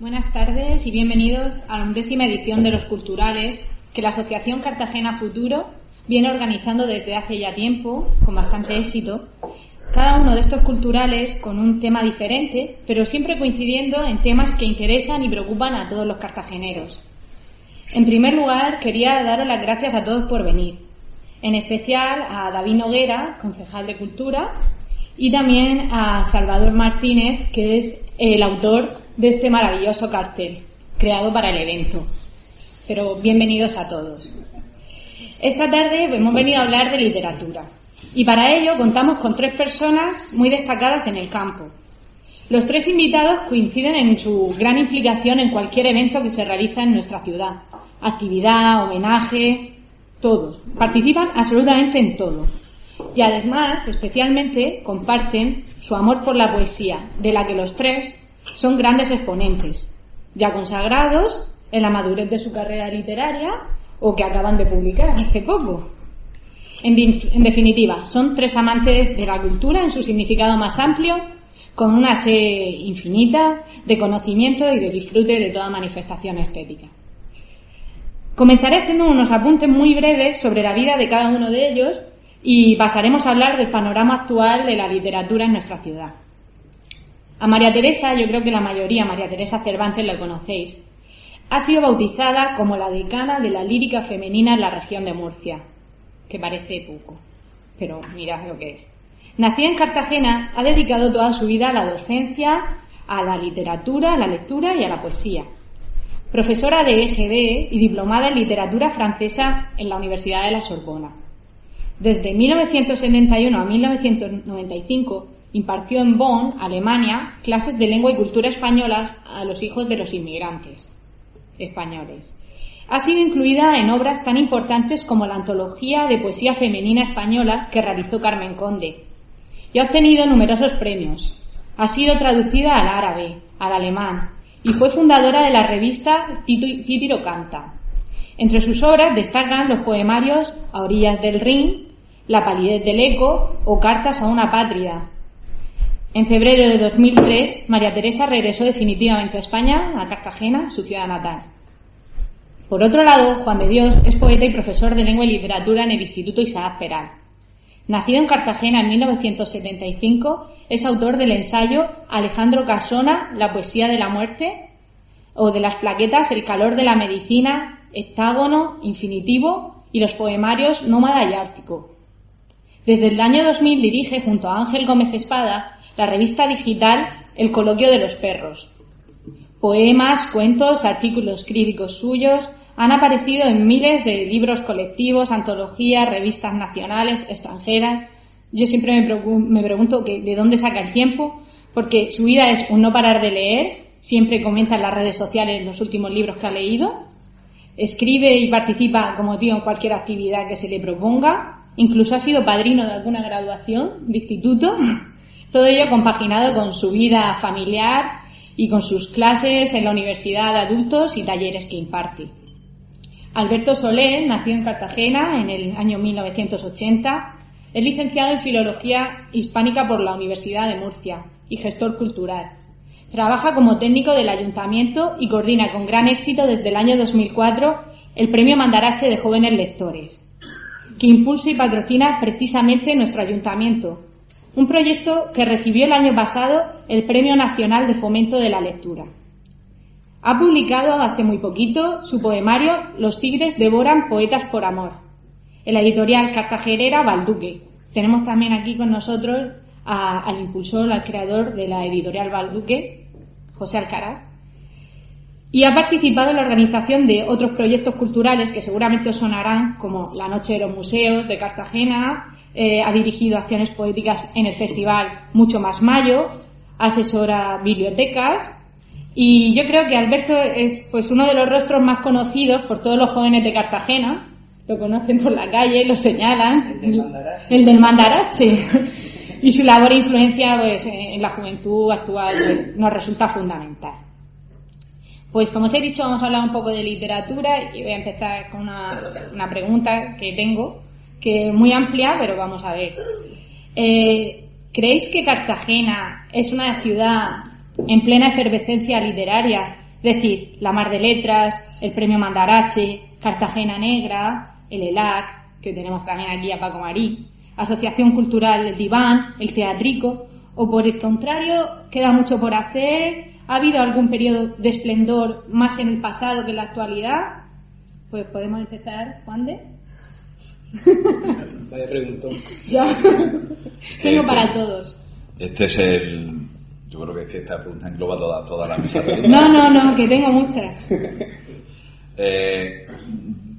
Buenas tardes y bienvenidos a la undécima edición de Los Culturales que la Asociación Cartagena Futuro viene organizando desde hace ya tiempo, con bastante éxito. Cada uno de estos culturales con un tema diferente, pero siempre coincidiendo en temas que interesan y preocupan a todos los cartageneros. En primer lugar, quería daros las gracias a todos por venir, en especial a David Noguera, concejal de Cultura, y también a Salvador Martínez, que es el autor de este maravilloso cartel creado para el evento. Pero bienvenidos a todos. Esta tarde hemos venido a hablar de literatura y para ello contamos con tres personas muy destacadas en el campo. Los tres invitados coinciden en su gran implicación en cualquier evento que se realiza en nuestra ciudad. Actividad, homenaje, todo. Participan absolutamente en todo. Y además, especialmente, comparten su amor por la poesía, de la que los tres son grandes exponentes, ya consagrados en la madurez de su carrera literaria o que acaban de publicar hace poco. En, definitiva, son tres amantes de la cultura en su significado más amplio, con una sed infinita de conocimiento y de disfrute de toda manifestación estética. Comenzaré haciendo unos apuntes muy breves sobre la vida de cada uno de ellos y pasaremos a hablar del panorama actual de la literatura en nuestra ciudad. A María Teresa, yo creo que la mayoría, María Teresa Cervantes, la conocéis. Ha sido bautizada como la decana de la lírica femenina en la región de Murcia, que parece poco, pero mirad lo que es. Nacida en Cartagena, ha dedicado toda su vida a la docencia, a la literatura, a la lectura y a la poesía. Profesora de EGB y diplomada en literatura francesa en la Universidad de la Sorbona. Desde 1971 a 1995 impartió en Bonn, Alemania, clases de lengua y cultura españolas a los hijos de los inmigrantes españoles. Ha sido incluida en obras tan importantes como la antología de poesía femenina española que realizó Carmen Conde y ha obtenido numerosos premios. Ha sido traducida al árabe, al alemán y fue fundadora de la revista Títiro Canta. Entre sus obras destacan los poemarios A orillas del Rin, La palidez del eco o Cartas a una patria, en febrero de 2003, María Teresa regresó definitivamente a España, a Cartagena, su ciudad natal. Por otro lado, Juan de Dios es poeta y profesor de lengua y literatura en el Instituto Isaac Peral. Nacido en Cartagena en 1975, es autor del ensayo Alejandro Casona, La poesía de la muerte, o de las plaquetas El calor de la medicina, Hectágono, Infinitivo y los poemarios Nómada y Ártico. Desde el año 2000 dirige junto a Ángel Gómez Espada la revista digital El Coloquio de los Perros. Poemas, cuentos, artículos críticos suyos han aparecido en miles de libros colectivos, antologías, revistas nacionales, extranjeras. Yo siempre me, pregunto de dónde saca el tiempo, porque su vida es un no parar de leer, siempre comenta en las redes sociales los últimos libros que ha leído, escribe y participa, como digo, en cualquier actividad que se le proponga, incluso ha sido padrino de alguna graduación de instituto. Todo ello compaginado con su vida familiar y con sus clases en la Universidad de Adultos y talleres que imparte. Alberto Solé nació en Cartagena en el año 1980. Es licenciado en Filología Hispánica por la Universidad de Murcia y gestor cultural. Trabaja como técnico del ayuntamiento y coordina con gran éxito desde el año 2004 el Premio Mandarache de Jóvenes Lectores, que impulsa y patrocina precisamente nuestro ayuntamiento, un proyecto que recibió el año pasado el Premio Nacional de Fomento de la Lectura. Ha publicado hace muy poquito su poemario Los tigres devoran poetas por amor, en la editorial cartagenera Balduque. Tenemos también aquí con nosotros al impulsor, al creador de la editorial Balduque, José Alcaraz. Y ha participado en la organización de otros proyectos culturales que seguramente os sonarán, como La Noche de los Museos de Cartagena, eh, ha dirigido acciones poéticas en el festival Mucho Más Mayo, asesora bibliotecas y yo creo que Alberto es pues uno de los rostros más conocidos por todos los jóvenes de Cartagena. Lo conocen por la calle, lo señalan. El del Mandarache. y su labor e influencia pues, en la juventud actual pues, nos resulta fundamental. Pues como os he dicho, vamos a hablar un poco de literatura y voy a empezar con una, pregunta que tengo, que es muy amplia, pero vamos a ver. Eh, ¿Creéis que Cartagena es una ciudad en plena efervescencia literaria? Es decir, la Mar de Letras, el Premio Mandarache, Cartagena Negra, el ELAC, que tenemos también aquí a Paco Marí, Asociación Cultural El Diván, el Teatrico, o por el contrario, queda mucho por hacer, ha habido algún periodo de esplendor más en el pasado que en la actualidad. Pues podemos empezar, Juan de. Vaya preguntón. Tengo para Este- todos. Este es el. Yo creo que, es que esta pregunta engloba toda, toda la mesa. No, no, no, que tengo muchas. Eh,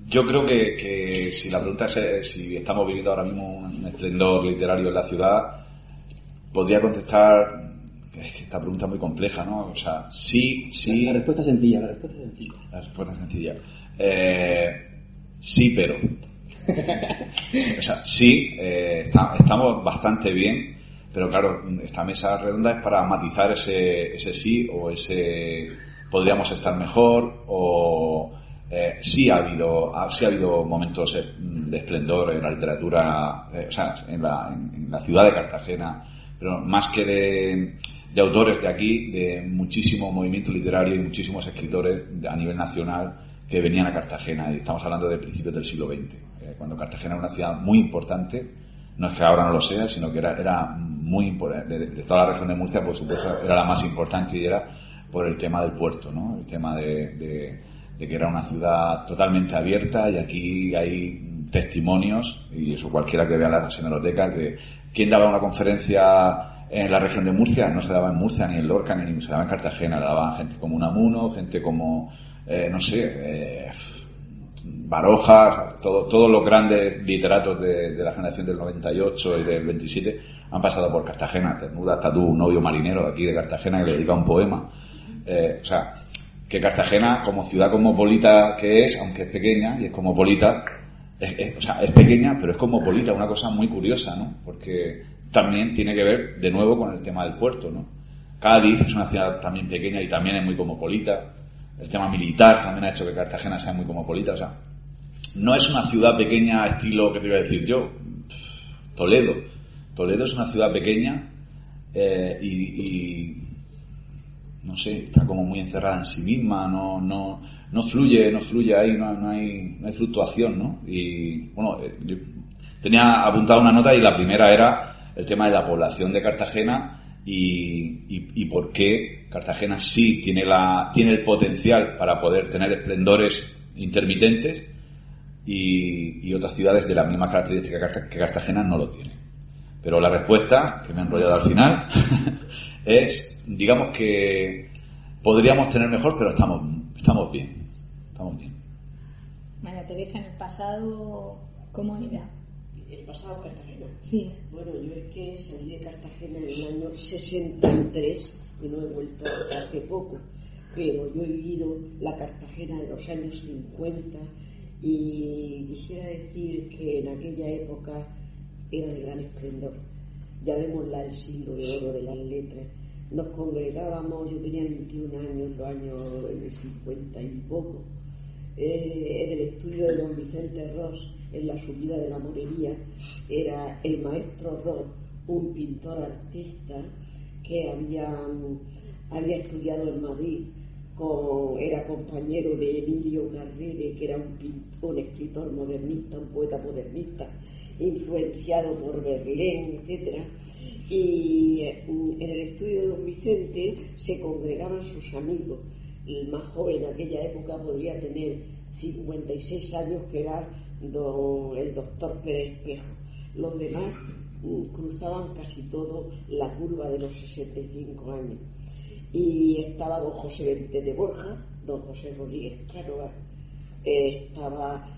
yo creo que, que si la pregunta es eh, si estamos viviendo ahora mismo un esplendor literario en la ciudad, podría contestar. Es que esta pregunta es muy compleja, ¿no? O sea, sí, sí. La respuesta es sencilla, la respuesta es sencilla. La respuesta es sencilla. Eh, sí, pero. o sea, sí, eh, está- estamos bastante bien, pero claro, esta mesa redonda es para matizar ese, ese sí o ese podríamos estar mejor o eh, sí ha habido ha- sí ha habido momentos de esplendor en la literatura, o sea, en la, en- en la ciudad de Cartagena, pero más que de, de autores de aquí, de muchísimo movimiento literario y muchísimos escritores a nivel nacional que venían a Cartagena. Y estamos hablando de principios del siglo XX, eh, cuando Cartagena era una ciudad muy importante. No es que ahora no lo sea, sino que era, era muy importante. De, de toda la región de Murcia, por supuesto, era la más importante y era por el tema del puerto, ¿no? El tema de, de- de que era una ciudad totalmente abierta y aquí hay testimonios, y eso cualquiera que vea las hemerotecas, de quién daba una conferencia en la región de Murcia, no se daba en Murcia, ni en Lorca, ni se daba en Cartagena, la daban gente como Unamuno, gente como, eh, no sé, eh, Baroja, todo- todos los grandes literatos de, la generación del 98 y del 27 han pasado por Cartagena, Cernuda, hasta tú, un novio marinero aquí de Cartagena que le dedica un poema. Eh, o sea, que Cartagena, como ciudad cosmopolita que es, aunque es pequeña y es cosmopolita, es- o sea, es pequeña, pero es cosmopolita, una cosa muy curiosa, ¿no? Porque también tiene que ver, de nuevo, con el tema del puerto, ¿no? Cádiz es una ciudad también pequeña y también es muy cosmopolita. El tema militar también ha hecho que Cartagena sea muy cosmopolita, o sea, no es una ciudad pequeña estilo que te iba a decir yo, Toledo. Toledo es una ciudad pequeña eh, y, y, no sé, está como muy encerrada en sí misma, no, no, no fluye, no fluye ahí, no, no hay, no hay fluctuación, ¿no? Y bueno, eh, yo tenía apuntada una nota y la primera era el tema de la población de Cartagena y, por qué Cartagena sí tiene la, tiene el potencial para poder tener esplendores intermitentes y, otras ciudades de la misma característica que Carta- que Cartagena no lo tienen. Pero la respuesta, que me he enrollado al final, es, digamos que podríamos tener mejor, pero estamos, estamos bien. Estamos bien. María Teresa, en el pasado, ¿cómo era? El pasado Cartagena. Sí. Bueno, yo es que salí de Cartagena en el año 63 y no he vuelto hace poco, pero yo he vivido la Cartagena de los años 50 y quisiera decir que en aquella época era de gran esplendor. Llamémosla el siglo de oro de las letras. Nos congregábamos, yo tenía 21 años, los años en el 50 y poco, eh, en el estudio de don Vicente Ross, en la subida de la morería, era el maestro Ross, un pintor artista que había, mm, había estudiado en Madrid, era compañero de Emilio Carrere, que era un, un escritor modernista, un poeta modernista, influenciado por Berlín, etc. Y mm, en el estudio de don Vicente se congregaban sus amigos. El más joven en aquella época podría tener 56 años, que era don- el doctor Pérez Espejo. Los demás mm, cruzaban casi todo la curva de los 65 años. Y estaba don José Benítez de Borja, don José Rodríguez Cánova, eh, estaba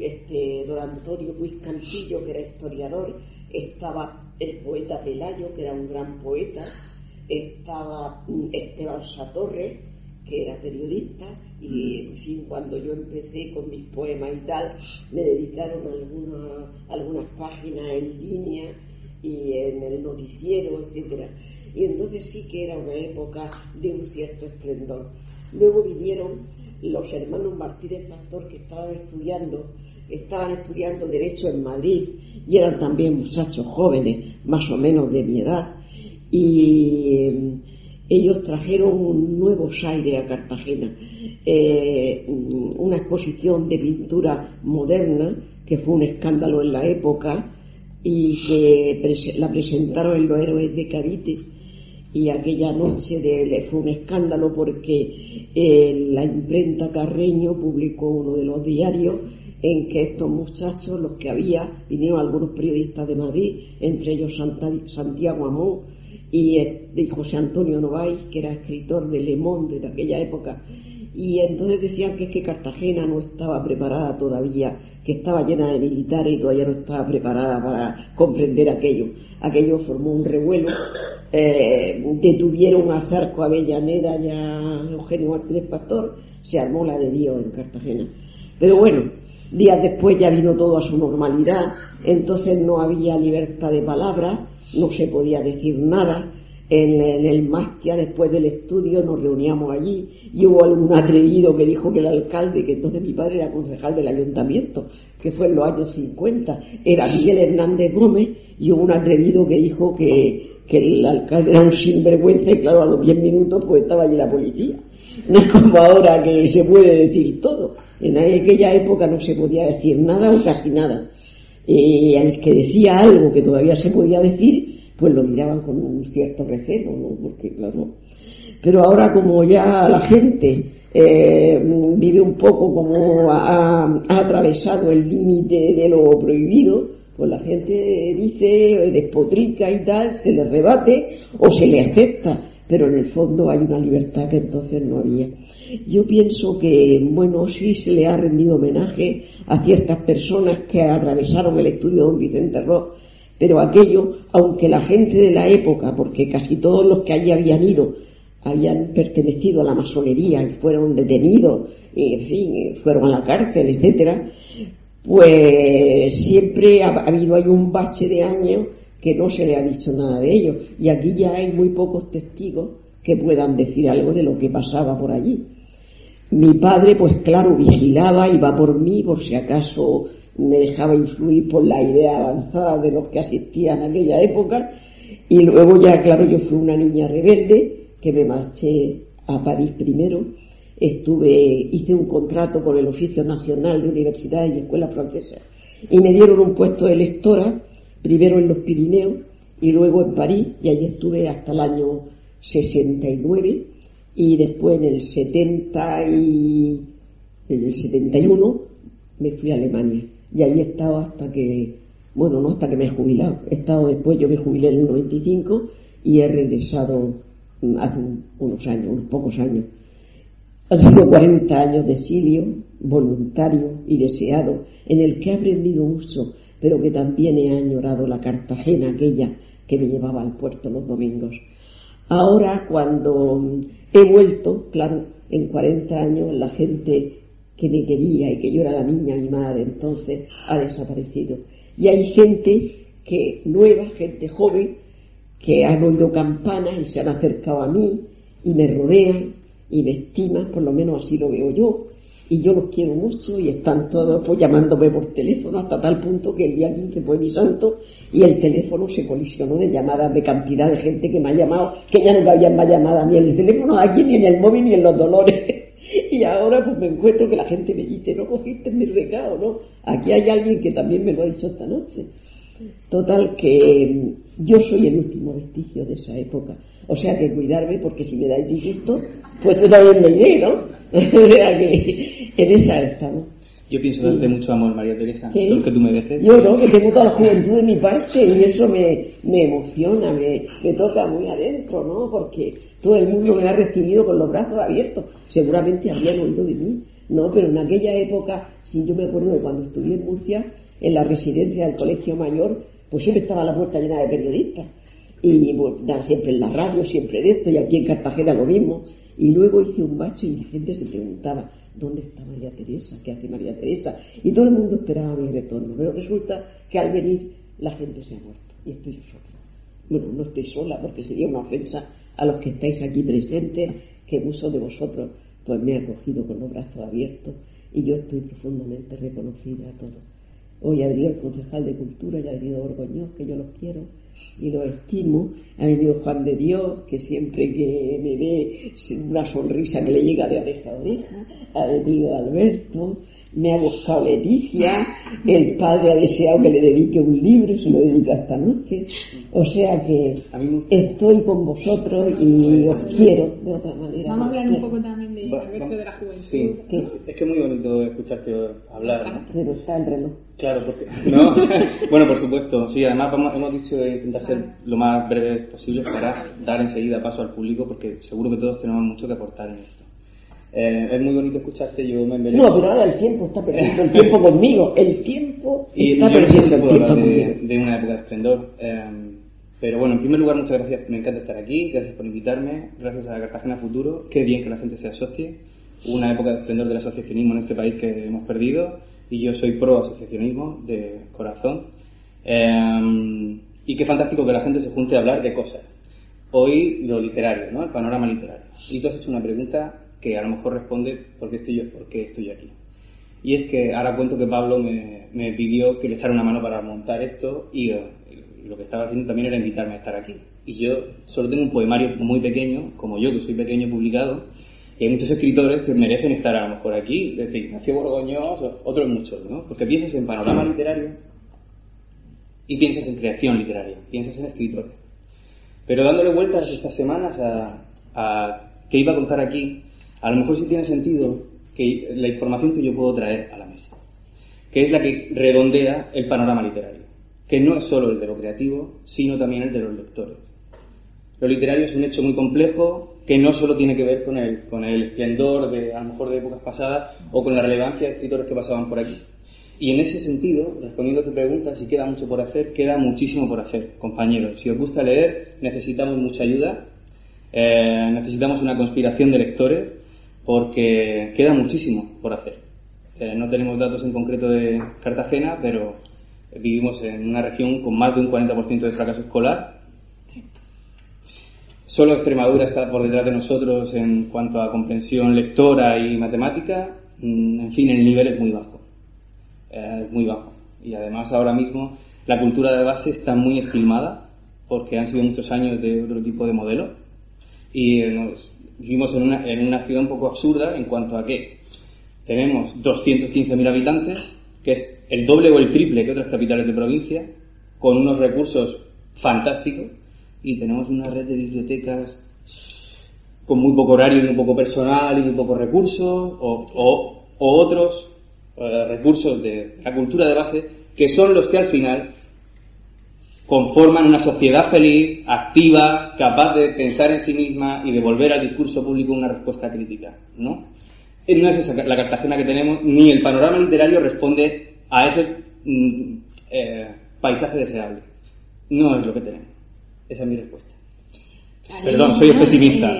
este, don Antonio Luis Campillo, que era historiador, estaba el poeta Pelayo, que era un gran poeta, estaba mm, Esteban Satorre, que era periodista, y en fin, cuando yo empecé con mis poemas y tal, me dedicaron algunas, páginas en línea y en el noticiero, etcétera. Y entonces sí que era una época de un cierto esplendor. Luego vinieron los hermanos Martínez Pastor que estaban estudiando, estaban estudiando Derecho en Madrid y eran también muchachos jóvenes, más o menos de mi edad. Y ellos trajeron un nuevo aire a Cartagena, eh, una exposición de pintura moderna que fue un escándalo en la época y que la presentaron en los héroes de Carites y aquella noche de, fue un escándalo porque eh, la imprenta Carreño publicó uno de los diarios en que estos muchachos, los que había, vinieron algunos periodistas de Madrid, entre ellos Santiago Amón y, eh, José Antonio Novais, que era escritor de Le Monde de aquella época, y entonces decían que es que Cartagena no estaba preparada todavía, que estaba llena de militares y todavía no estaba preparada para comprender aquello. Aquello formó un revuelo. Eh, detuvieron a Zarco Avellaneda y a Eugenio Martínez Pastor, se armó la de Dios en Cartagena. Pero bueno, días después ya vino todo a su normalidad, entonces no había libertad de palabra, no se podía decir nada. En, el Mastia, después del estudio, nos reuníamos allí y hubo algún atrevido que dijo que el alcalde, que entonces mi padre era concejal del ayuntamiento, que fue en los años 50, era Miguel Hernández Gómez, y hubo un atrevido que dijo que, que el alcalde era un sinvergüenza y claro, a los 10 minutos pues estaba allí la policía. No es como ahora que se puede decir todo. En aquella época no se podía decir nada o casi nada. Y al que decía algo que todavía se podía decir, pues lo miraban con un cierto recelo, ¿no? Porque claro. Pero ahora como ya la gente eh, vive un poco como ha, ha atravesado el límite de lo prohibido, pues la gente dice, despotrica y tal, se le rebate o se le acepta, pero en el fondo hay una libertad que entonces no había. Yo pienso que, bueno, sí se le ha rendido homenaje a ciertas personas que atravesaron el estudio de don Vicente Ross, pero aquello, aunque la gente de la época, porque casi todos los que allí habían ido habían pertenecido a la masonería y fueron detenidos, y, en fin, fueron a la cárcel, etcétera, pues siempre ha, habido ahí un bache de años que no se le ha dicho nada de ello. Y aquí ya hay muy pocos testigos que puedan decir algo de lo que pasaba por allí. Mi padre, pues claro, vigilaba, iba por mí, por si acaso me dejaba influir por la idea avanzada de los que asistían en aquella época. Y luego ya, claro, yo fui una niña rebelde que me marché a París primero. Estuve, hice un contrato con el Oficio Nacional de Universidades y Escuelas Francesas. Y me dieron un puesto de lectora, primero en los Pirineos y luego en París, y allí estuve hasta el año 69 y después en el 70 y en el 71 me fui a Alemania y allí he estado hasta que, bueno, no hasta que me he jubilado, he estado después, yo me jubilé en el 95 y he regresado hace unos años, unos pocos años. Han sido 40 años de exilio voluntario y deseado, en el que he aprendido mucho, pero que también he añorado la Cartagena aquella que me llevaba al puerto los domingos. Ahora, cuando he vuelto, claro, en 40 años la gente que me quería y que yo era la niña, mi madre, entonces ha desaparecido. Y hay gente que nueva, gente joven, que han oído campanas y se han acercado a mí y me rodean y me estiman, por lo menos así lo veo yo, y yo los quiero mucho y están todos pues llamándome por teléfono hasta tal punto que el día 15 fue mi santo y el teléfono se colisionó de llamadas de cantidad de gente que me ha llamado, que ya no cabían más llamadas ni en el teléfono aquí, ni en el móvil, ni en los dolores. Y ahora pues me encuentro que la gente me dice, no cogiste mi recado, ¿no? Aquí hay alguien que también me lo ha dicho esta noche. Total que yo soy el último vestigio de esa época. O sea que cuidarme porque si me dais disgusto, pues tú también me iré, ¿no? O sea que esa estamos. Yo pienso darte mucho amor, María Teresa, lo que tú mereces. Yo no, que tengo toda la juventud de mi parte y eso me, me emociona, me, me toca muy adentro, ¿no? Porque todo el mundo me ha recibido con los brazos abiertos. Seguramente habrían oído de mí, ¿no? Pero en aquella época, si yo me acuerdo de cuando estudié en Murcia, en la residencia del Colegio Mayor, pues siempre estaba la puerta llena de periodistas Y bueno, siempre en la radio, siempre en esto, y aquí en Cartagena lo mismo. Y luego hice un bacho y la gente se preguntaba, ¿dónde está María Teresa? ¿Qué hace María Teresa? Y todo el mundo esperaba mi retorno. Pero resulta que al venir la gente se ha muerto y estoy sola. Bueno, no estoy sola porque sería una ofensa a los que estáis aquí presentes, que muchos de vosotros pues me ha acogido con los brazos abiertos y yo estoy profundamente reconocida a todos. Hoy ha venido el concejal de Cultura, ya ha venido Orgoño, que yo los quiero y los estimo. Ha venido Juan de Dios, que siempre que me ve una sonrisa que le llega de oreja a oreja. Ha venido Alberto, me ha buscado Leticia, el padre ha deseado que le dedique un libro y se lo dedica esta noche. O sea que estoy con vosotros y os quiero de otra manera. Vamos a hablar un poco también de Alberto de la juventud. Sí, es que es muy bonito escucharte hablar. Pero está el reloj. Claro, porque. No, bueno, por supuesto, sí, además hemos dicho intentar ser lo más breve posible para dar enseguida paso al público porque seguro que todos tenemos mucho que aportar en esto. Eh, es muy bonito escucharte, yo me merezco. No, pero ahora el tiempo está perdiendo el tiempo conmigo. El tiempo está perdiendo el tiempo de, de, una época de esplendor. Eh, pero bueno, en primer lugar, muchas gracias. Me encanta estar aquí. Gracias por invitarme. Gracias a Cartagena Futuro. Qué bien que la gente se asocie. Una época de esplendor del asociacionismo en este país que hemos perdido. Y yo soy pro asociacionismo de corazón. Eh, y qué fantástico que la gente se junte a hablar de cosas. Hoy lo literario, ¿no? El panorama literario. Y tú has hecho una pregunta que a lo mejor responde por qué estoy, yo, por qué estoy aquí. Y es que ahora cuento que Pablo me, me pidió que le echara una mano para montar esto y, eh, lo que estaba haciendo también era invitarme a estar aquí. Y yo solo tengo un poemario muy pequeño, como yo que soy pequeño publicado, y hay muchos escritores que merecen estar a lo mejor aquí, desde Ignacio Borgoños, otros muchos, ¿no? Porque piensas en panorama literario y piensas en creación literaria, piensas en escritores. Pero dándole vueltas estas semanas a, a qué iba a contar aquí, a lo mejor sí tiene sentido que la información que yo puedo traer a la mesa, que es la que redondea el panorama literario, que no es solo el de lo creativo, sino también el de los lectores. Lo literario es un hecho muy complejo que no solo tiene que ver con el, esplendor de, a lo mejor, de épocas pasadas o con la relevancia de escritores que pasaban por aquí. Y en ese sentido, respondiendo a tu pregunta, si queda mucho por hacer, queda muchísimo por hacer, compañeros. Si os gusta leer, necesitamos mucha ayuda, eh, necesitamos una conspiración de lectores porque queda muchísimo por hacer. Eh, no tenemos datos en concreto de Cartagena, pero vivimos en una región con más de un 40% de fracaso escolar. Solo Extremadura está por detrás de nosotros en cuanto a comprensión lectora y matemática. Mm, en fin, el nivel es muy bajo. Eh, es muy bajo. Y además ahora mismo la cultura de base está muy estilmada porque han sido muchos años de otro tipo de modelo. Y nos, vivimos en una, en una ciudad un poco absurda en cuanto a que tenemos 215.000 habitantes, que es el doble o el triple que otras capitales de provincia, con unos recursos fantásticos, y tenemos una red de bibliotecas con muy poco horario muy poco personal y muy pocos recursos, o, o, o otros eh, recursos de la cultura de base, que son los que al final conforman una sociedad feliz, activa, capaz de pensar en sí misma y de volver al discurso público una respuesta crítica, ¿no? Eh, no es esa la Cartagena que tenemos, ni el panorama literario responde a ese mm, eh, paisaje deseable. No es lo que tenemos. Esa es mi respuesta. Perdón, soy pesimista.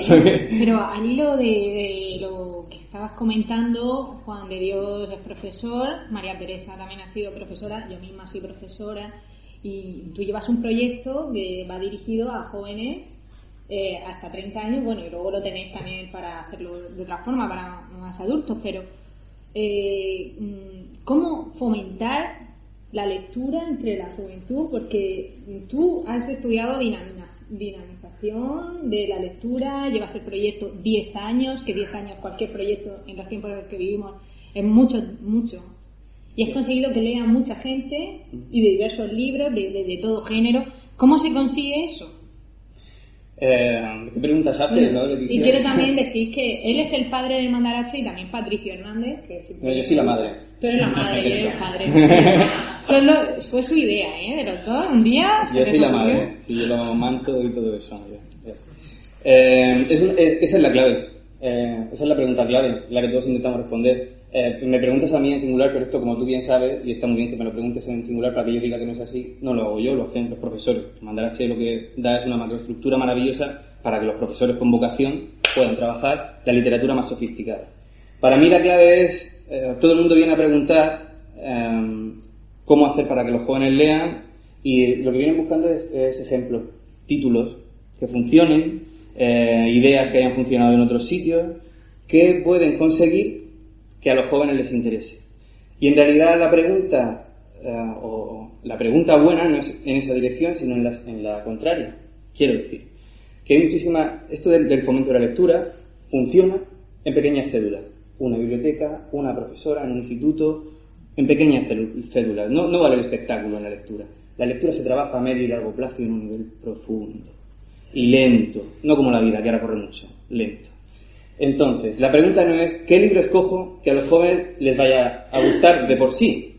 pero al hilo de, lo que estabas comentando, Juan de Dios es profesor, María Teresa también ha sido profesora, yo misma soy profesora, y tú llevas un proyecto que va dirigido a jóvenes eh, hasta 30 años, bueno, y luego lo tenéis también para hacerlo de otra forma, para más adultos, pero eh, mm, ¿cómo fomentar la lectura entre la juventud? Porque tú has estudiado dinamización de la lectura, llevas el proyecto 10 años, que 10 años, cualquier proyecto en los tiempos en los que vivimos, es mucho, mucho y has conseguido que lea mucha gente y de diversos libros, de, de, todo género. ¿Cómo se consigue eso? Eh, ¿Qué preguntas haces? Y quiero también decir que él es el padre del mandarache y también Patricio Hernández. Que yo soy la madre. Tú eres la madre, yo soy el padre. fue su idea, ¿eh? De los dos. Un día. Yo soy la madre. Sí, yo lo manto y todo eso. Eh, esa es la clave. Eh, esa es la pregunta clave, la que todos intentamos responder. Eh, me preguntas a mí en singular, pero esto, como tú bien sabes, y está muy bien que me lo preguntes en singular para que yo diga que no es así, no lo hago yo, lo hacen los profesores. Mandar H lo que da es una macroestructura maravillosa para que los profesores con vocación puedan trabajar la literatura más sofisticada. Para mí la clave es, eh, todo el mundo viene a preguntar em, cómo hacer para que los jóvenes lean y lo que vienen buscando es, ejemplos, títulos que funcionen, eh, ideas que hayan funcionado en otros sitios, que pueden conseguir que a los jóvenes les interese. Y en realidad la pregunta, eh, o la pregunta buena no es en esa dirección, sino en la, en la contraria. Quiero decir, que hay muchísima, esto del, del fomento de la lectura funciona en pequeñas células una biblioteca, una profesora en un instituto, en pequeñas células. No, no vale el espectáculo en la lectura. La lectura se trabaja a medio y largo plazo y en un nivel profundo. Y lento. No como la vida, que ahora corre mucho. Lento. Entonces, la pregunta no es ¿qué libro escojo que a los jóvenes les vaya a gustar de por sí?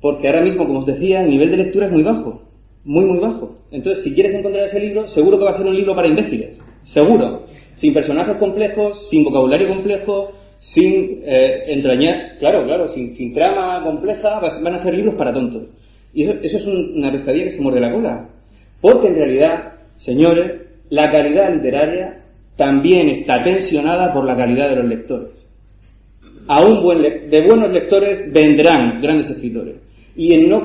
Porque ahora mismo, como os decía, el nivel de lectura es muy bajo. Muy, muy bajo. Entonces, si quieres encontrar ese libro, seguro que va a ser un libro para imbéciles. Seguro. Sin personajes complejos, sin vocabulario complejo, sin eh, entrañar, claro, claro, sin, trama compleja, van a ser libros para tontos. Y eso, es una pescadilla que se muerde la cola. Porque en realidad, señores, la calidad literaria también está tensionada por la calidad de los lectores. A un buen de buenos lectores vendrán grandes escritores. Y en no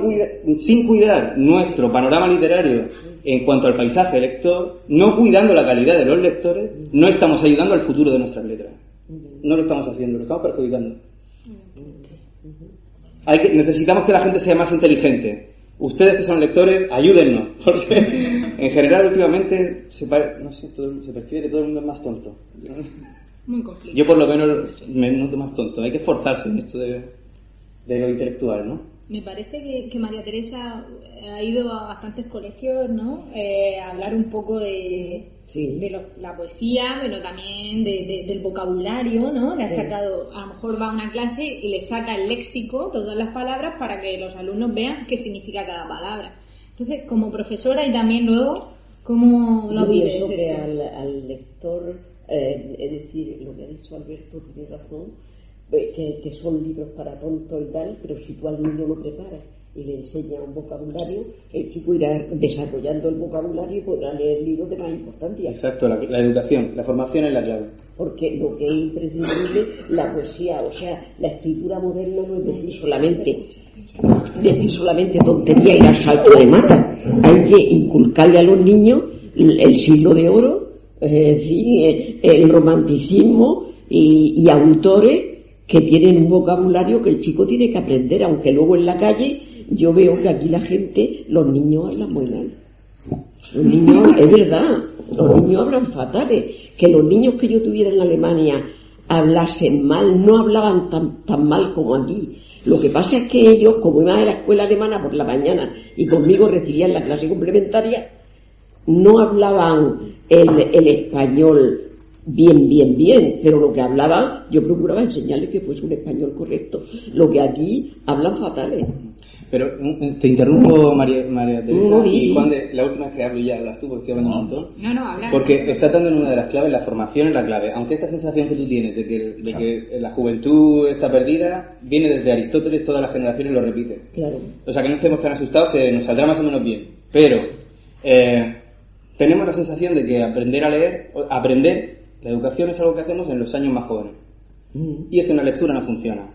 sin cuidar nuestro panorama literario en cuanto al paisaje lector, no cuidando la calidad de los lectores, no estamos ayudando al futuro de nuestras letras no lo estamos haciendo, lo estamos perjudicando. Hay que, necesitamos que la gente sea más inteligente. Ustedes que son lectores, ayúdennos, porque en general últimamente se, no sé, se percibe que todo el mundo es más tonto. Muy complicado. Yo por lo menos me noto más tonto. Hay que esforzarse en esto de, de lo intelectual, ¿no? Me parece que, María Teresa ha ido a bastantes colegios, ¿no? Eh, a hablar un poco de, de la poesía, pero también del vocabulario, ¿no? Le ha sacado, a lo mejor va a una clase y le saca el léxico, todas las palabras, para que los alumnos vean qué significa cada palabra. Entonces, como profesora y también luego, ¿cómo lo vives? Yo que al, lector, eh, es decir, lo que ha dicho Alberto tiene razón, eh, que, que son libros para tontos y tal, pero si tú al niño lo preparas y le enseña un vocabulario, el chico irá desarrollando el vocabulario y podrá leer libros de más importancia. Exacto, la, educación, la formación es la clave. Porque lo que es imprescindible, la poesía, o sea, la escritura moderna no es decir solamente decir solamente tontería y dar salto de mata. Hay que inculcarle a los niños el siglo de oro, es decir, el romanticismo y, y autores que tienen un vocabulario que el chico tiene que aprender, aunque luego en la calle yo veo que aquí la gente, los niños hablan muy mal. Los niños, es verdad, los niños hablan fatales. Que los niños que yo tuviera en Alemania hablasen mal, no hablaban tan, tan mal como aquí. Lo que pasa es que ellos, como iban a la escuela alemana por la mañana y conmigo recibían la clase complementaria, no hablaban el, el español bien, bien, bien, pero lo que hablaban, yo procuraba enseñarles que fuese un español correcto. Lo que aquí hablan fatales. Pero mm, te interrumpo, María, María Teresa, y Juan, de, la última vez que hablo ya hablas tú, porque estoy hablando un montón. No, no, habla. Porque está dando en una de las claves, la formación es la clave. Aunque esta sensación que tú tienes de que, de que la juventud está perdida, viene desde Aristóteles, todas las generaciones lo repiten. Claro. O sea, que no estemos tan asustados que nos saldrá más o menos bien. Pero eh, tenemos la sensación de que aprender a leer, aprender, la educación es algo que hacemos en los años más jóvenes. Mm. Y eso en la lectura no funciona.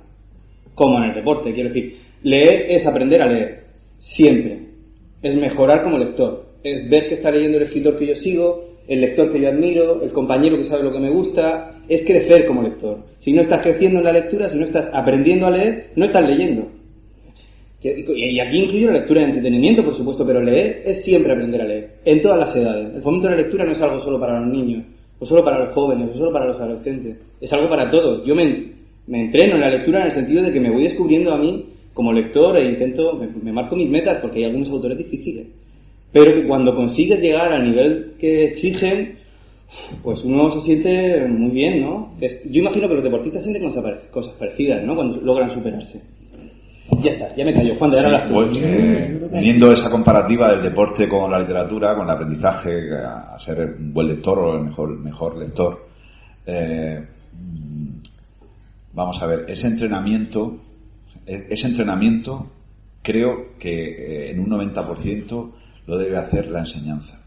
Como en el deporte, quiero decir Leer es aprender a leer, siempre. Es mejorar como lector. Es ver que está leyendo el escritor que yo sigo, el lector que yo admiro, el compañero que sabe lo que me gusta. Es crecer como lector. Si no estás creciendo en la lectura, si no estás aprendiendo a leer, no estás leyendo. Y aquí incluyo la lectura de entretenimiento, por supuesto, pero leer es siempre aprender a leer, en todas las edades. El fomento de la lectura no es algo solo para los niños, o solo para los jóvenes, o solo para los adolescentes. Es algo para todos. Yo me, me entreno en la lectura en el sentido de que me voy descubriendo a mí como lector e intento, me, marco mis metas porque hay algunos autores difíciles, pero que cuando consigues llegar al nivel que exigen, pues uno se siente muy bien, ¿no? Yo imagino que los deportistas sienten cosas parecidas, ¿no? Cuando logran superarse. Ya está, ya me callo. Juan, de ahora pues, eh, esa comparativa del deporte con la literatura, con el aprendizaje, a ser un buen lector o el mejor, mejor lector, eh, vamos a ver, ese entrenamiento, e- ese entrenamiento creo que eh, en un 90% lo debe hacer la enseñanza.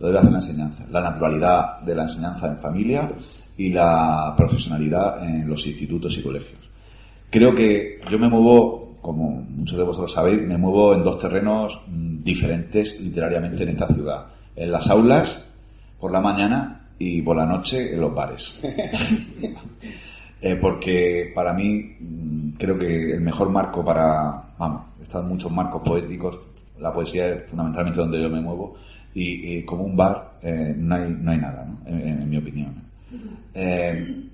Lo debe hacer la enseñanza. La naturalidad de la enseñanza en familia y la profesionalidad en los institutos y colegios. Creo que yo me muevo, como muchos de vosotros sabéis, me muevo en dos terrenos mm, diferentes literariamente en esta ciudad. En las aulas, por la mañana, y por la noche en los bares. Eh, porque para mí mm, creo que el mejor marco para, vamos, están muchos marcos poéticos, la poesía es fundamentalmente donde yo me muevo, y, y como un bar eh, no, hay, no hay nada, ¿no? en, en mi opinión. Eh,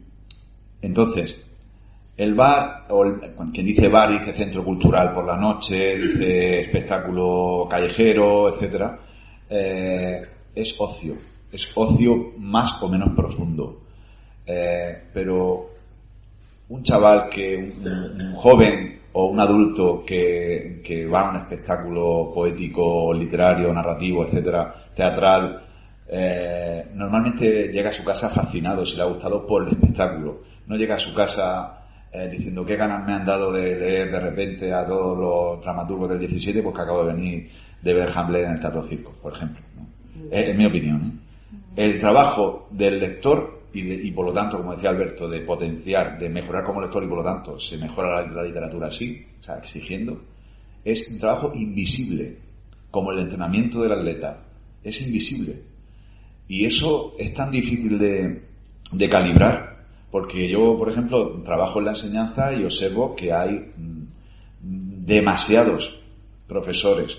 entonces, el bar, o quien dice bar dice centro cultural por la noche, dice espectáculo callejero, etcétera, eh, es ocio, es ocio más o menos profundo. Eh, pero un chaval que, un, un joven o un adulto que, que va a un espectáculo poético, literario, narrativo, etcétera, teatral, eh, normalmente llega a su casa fascinado, si le ha gustado, por el espectáculo. No llega a su casa eh, diciendo qué ganas me han dado de leer de repente a todos los dramaturgos del 17 porque acabo de venir de ver Hamlet en el Teatro Circo, por ejemplo. ¿no? Es, es mi opinión. ¿eh? El trabajo del lector y, de- y por lo tanto, como decía Alberto, de potenciar, de mejorar como lector y por lo tanto se mejora la, la literatura así, o sea, exigiendo, es un trabajo invisible, como el entrenamiento del atleta. Es invisible. Y eso es tan difícil de, de calibrar, porque yo, por ejemplo, trabajo en la enseñanza y observo que hay mm, demasiados profesores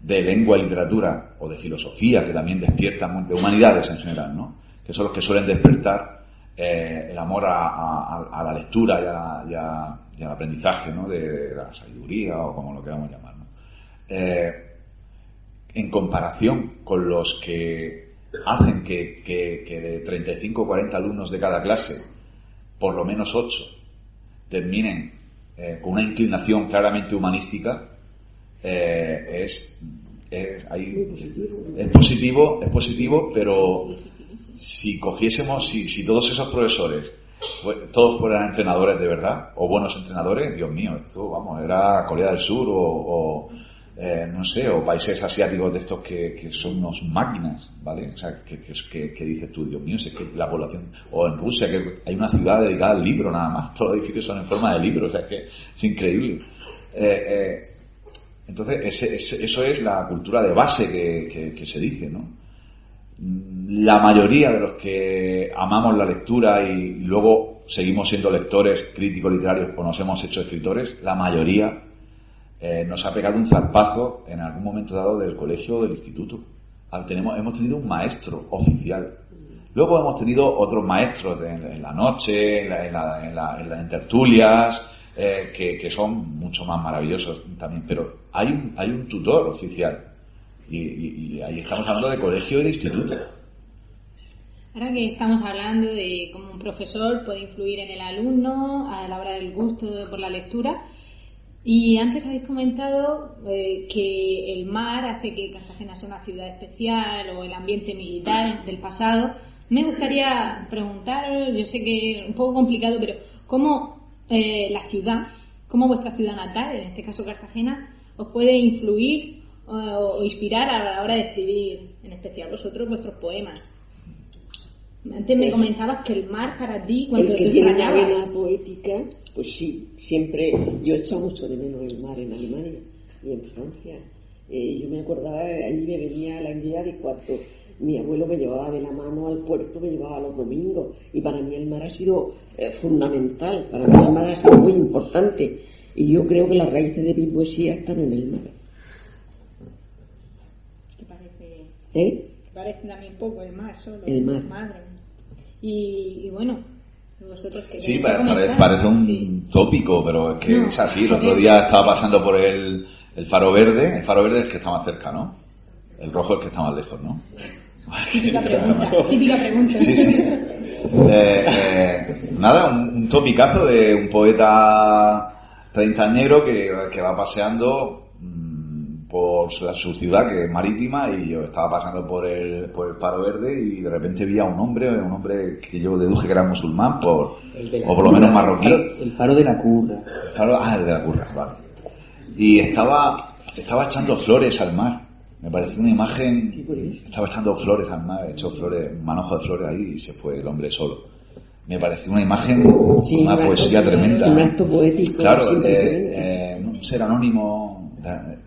de lengua y literatura o de filosofía que también despiertan, de humanidades en general, ¿no? que son los que suelen despertar eh, el amor a, la lectura y al aprendizaje ¿no? de la sabiduría o como lo queramos llamar. ¿no? Eh, en comparación con los que hacen que, que- que de 35 o 40 alumnos de cada clase, por lo menos 8 terminen eh, con una inclinación claramente humanística, eh, es, es, hay- es positivo, es positivo, pero si cogiésemos, si, si todos esos profesores, todos fueran entrenadores de verdad, o buenos entrenadores, Dios mío, esto, vamos, era Corea del Sur o, eh, no sé, o países asiáticos de estos que, que son unos máquinas, ¿vale? O sea, que, que, que- dices tú, Dios mío, es que la población, o en Rusia, que hay una ciudad dedicada al libro nada más, todos los edificios son en forma de libro, o sea, es que es increíble. Eh, eh, entonces, ese- ese- eso es la cultura de base que se dice, ¿no? La mayoría de los que amamos la lectura y luego seguimos siendo lectores, críticos literarios o nos hemos hecho escritores, la mayoría eh, nos ha pegado un zarpazo en algún momento dado del colegio o del instituto. Tenemos, hemos tenido un maestro oficial. Luego hemos tenido otros maestros en, la noche, en, la- en la- en la- en la- en tertulias, eh, que, que son mucho más maravillosos también. Pero hay un, hay un tutor oficial. Y, y- y ahí estamos hablando de colegio y de instituto. Ahora que estamos hablando de cómo un profesor puede influir en el alumno a la hora del gusto por la lectura, y antes habéis comentado eh, que el mar hace que Cartagena sea una ciudad especial o el ambiente militar del pasado. Me gustaría preguntaros, yo sé que es un poco complicado, pero ¿cómo eh, la ciudad, cómo vuestra ciudad natal, en este caso Cartagena, os puede influir o, o inspirar a la hora de escribir, en especial vosotros, vuestros poemas? Antes me comentabas que el mar para ti, cuando el te que tiene una vena extrañabas, poética, pues sí, siempre, yo he echado mucho de menos el mar en Alemania y en Francia. Eh, yo me acordaba, allí me venía la idea de cuando mi abuelo me llevaba de la mano al puerto, me llevaba los domingos, y para mí el mar ha sido eh, fundamental, para mí el mar ha sido muy importante, y yo creo que las raíces de mi poesía están en el mar. que parece, ¿Eh? parece también poco el mar solo. El mar. Madre. Y, y bueno, vosotros que Sí, parece un Sí. tópico, pero es que No, es así. El otro día estaba pasando por el, el faro verde. El faro verde es el que está más cerca, ¿no? El rojo es el que está más lejos, ¿no? Típica pregunta, típica pregunta. Sí, sí. Eh, eh, nada, un, un topicazo de un poeta treintañero que, que va paseando mm, por su ciudad, que es marítima, y yo estaba pasando por el, por el Paro Verde y de repente vi a un hombre, un hombre que yo deduje que era musulmán, por, o por lo menos marroquí. El Paro de la Curra. El faro- ah, el de la curra, vale. Y estaba, estaba echando flores al mar. Me pareció una imagen, estaba echando flores al mar, echó flores, un manojo de flores ahí y se fue el hombre solo. Me pareció una imagen, Sí, una un acto- poesía tremenda. un acto poético Claro, eh, eh, ser anónimo.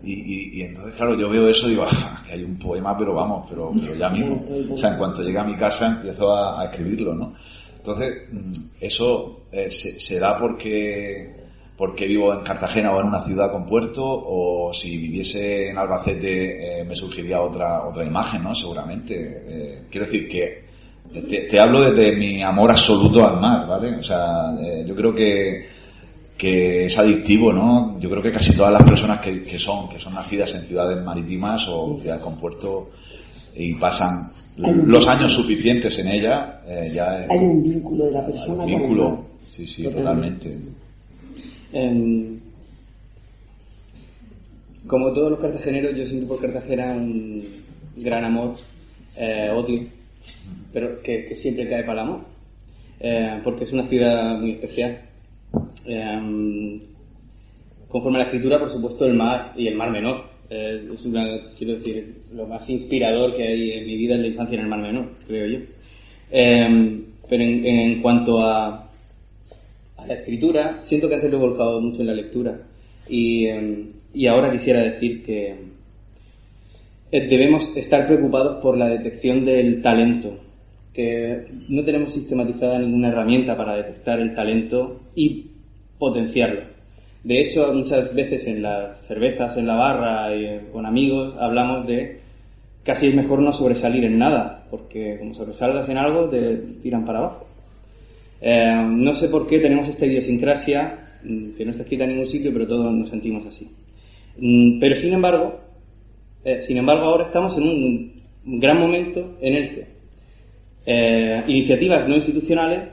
Y, y- y entonces, claro, yo veo eso y digo, "Ah, que hay un poema, pero vamos, pero, pero ya mismo. O sea, en cuanto llegue a mi casa empiezo a, a escribirlo, ¿no? Entonces, mm, eso eh, se, se da porque porque vivo en Cartagena o en una ciudad con puerto, o si viviese en Albacete eh, me surgiría otra otra imagen, ¿no? Seguramente. Eh, quiero decir que te, te hablo desde mi amor absoluto al mar, ¿vale? O sea, eh, yo creo que, que es adictivo, ¿no? Yo creo que casi todas las personas que, que son, que son nacidas en ciudades marítimas o ciudades con puerto y pasan los años suficientes en ella, eh, ya es Hay un vínculo de la persona un con el mar. vínculo. Sí, sí, totalmente. Em, como todos los cartageneros, yo siento por Cartagena un gran amor, eh, odio, pero que, que siempre cae para el amor, Eh, porque es una ciudad muy especial. Em, conforme a la escritura, por supuesto, el mar y el mar menor. Eh, es quiero decir, lo más inspirador que hay en mi vida es la infancia en el mar menor, creo yo. Em, pero en, en cuanto a, a la escritura, siento que antes lo he volcado mucho en la lectura. Y, em, y ahora quisiera decir que eh, debemos estar preocupados por la detección del talento, que no tenemos sistematizada ninguna herramienta para detectar el talento y potenciarlo. De hecho, muchas veces en las cervezas, en la barra y con amigos hablamos de casi es mejor no sobresalir en nada, porque como sobresalgas en algo te tiran para abajo. Eh, no sé por qué tenemos esta idiosincrasia mm, que no está escrita en ningún sitio, pero todos nos sentimos así. Mm, Pero sin embargo, eh, sin embargo, ahora estamos en un gran momento en el que eh, iniciativas no institucionales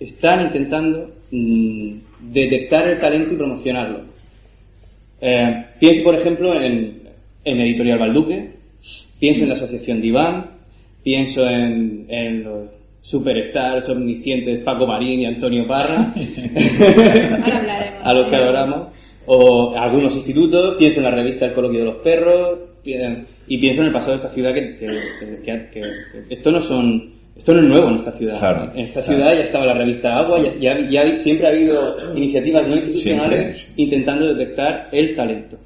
están intentando mm, detectar el talento y promocionarlo. Eh, pienso, por ejemplo, en, en Editorial Balduque, pienso en la Asociación Diván, pienso en, en los superstars omniscientes Paco Marín y Antonio Parra, a los que adoramos, o algunos institutos, pienso en la revista El Coloquio de los Perros, y pienso en el pasado de esta ciudad que- que esto no son esto no es nuevo en esta ciudad. Claro, en esta claro. ciudad ya estaba la revista Agua, ya, ya- ya siempre ha habido iniciativas no institucionales Siempre. intentando detectar el talento.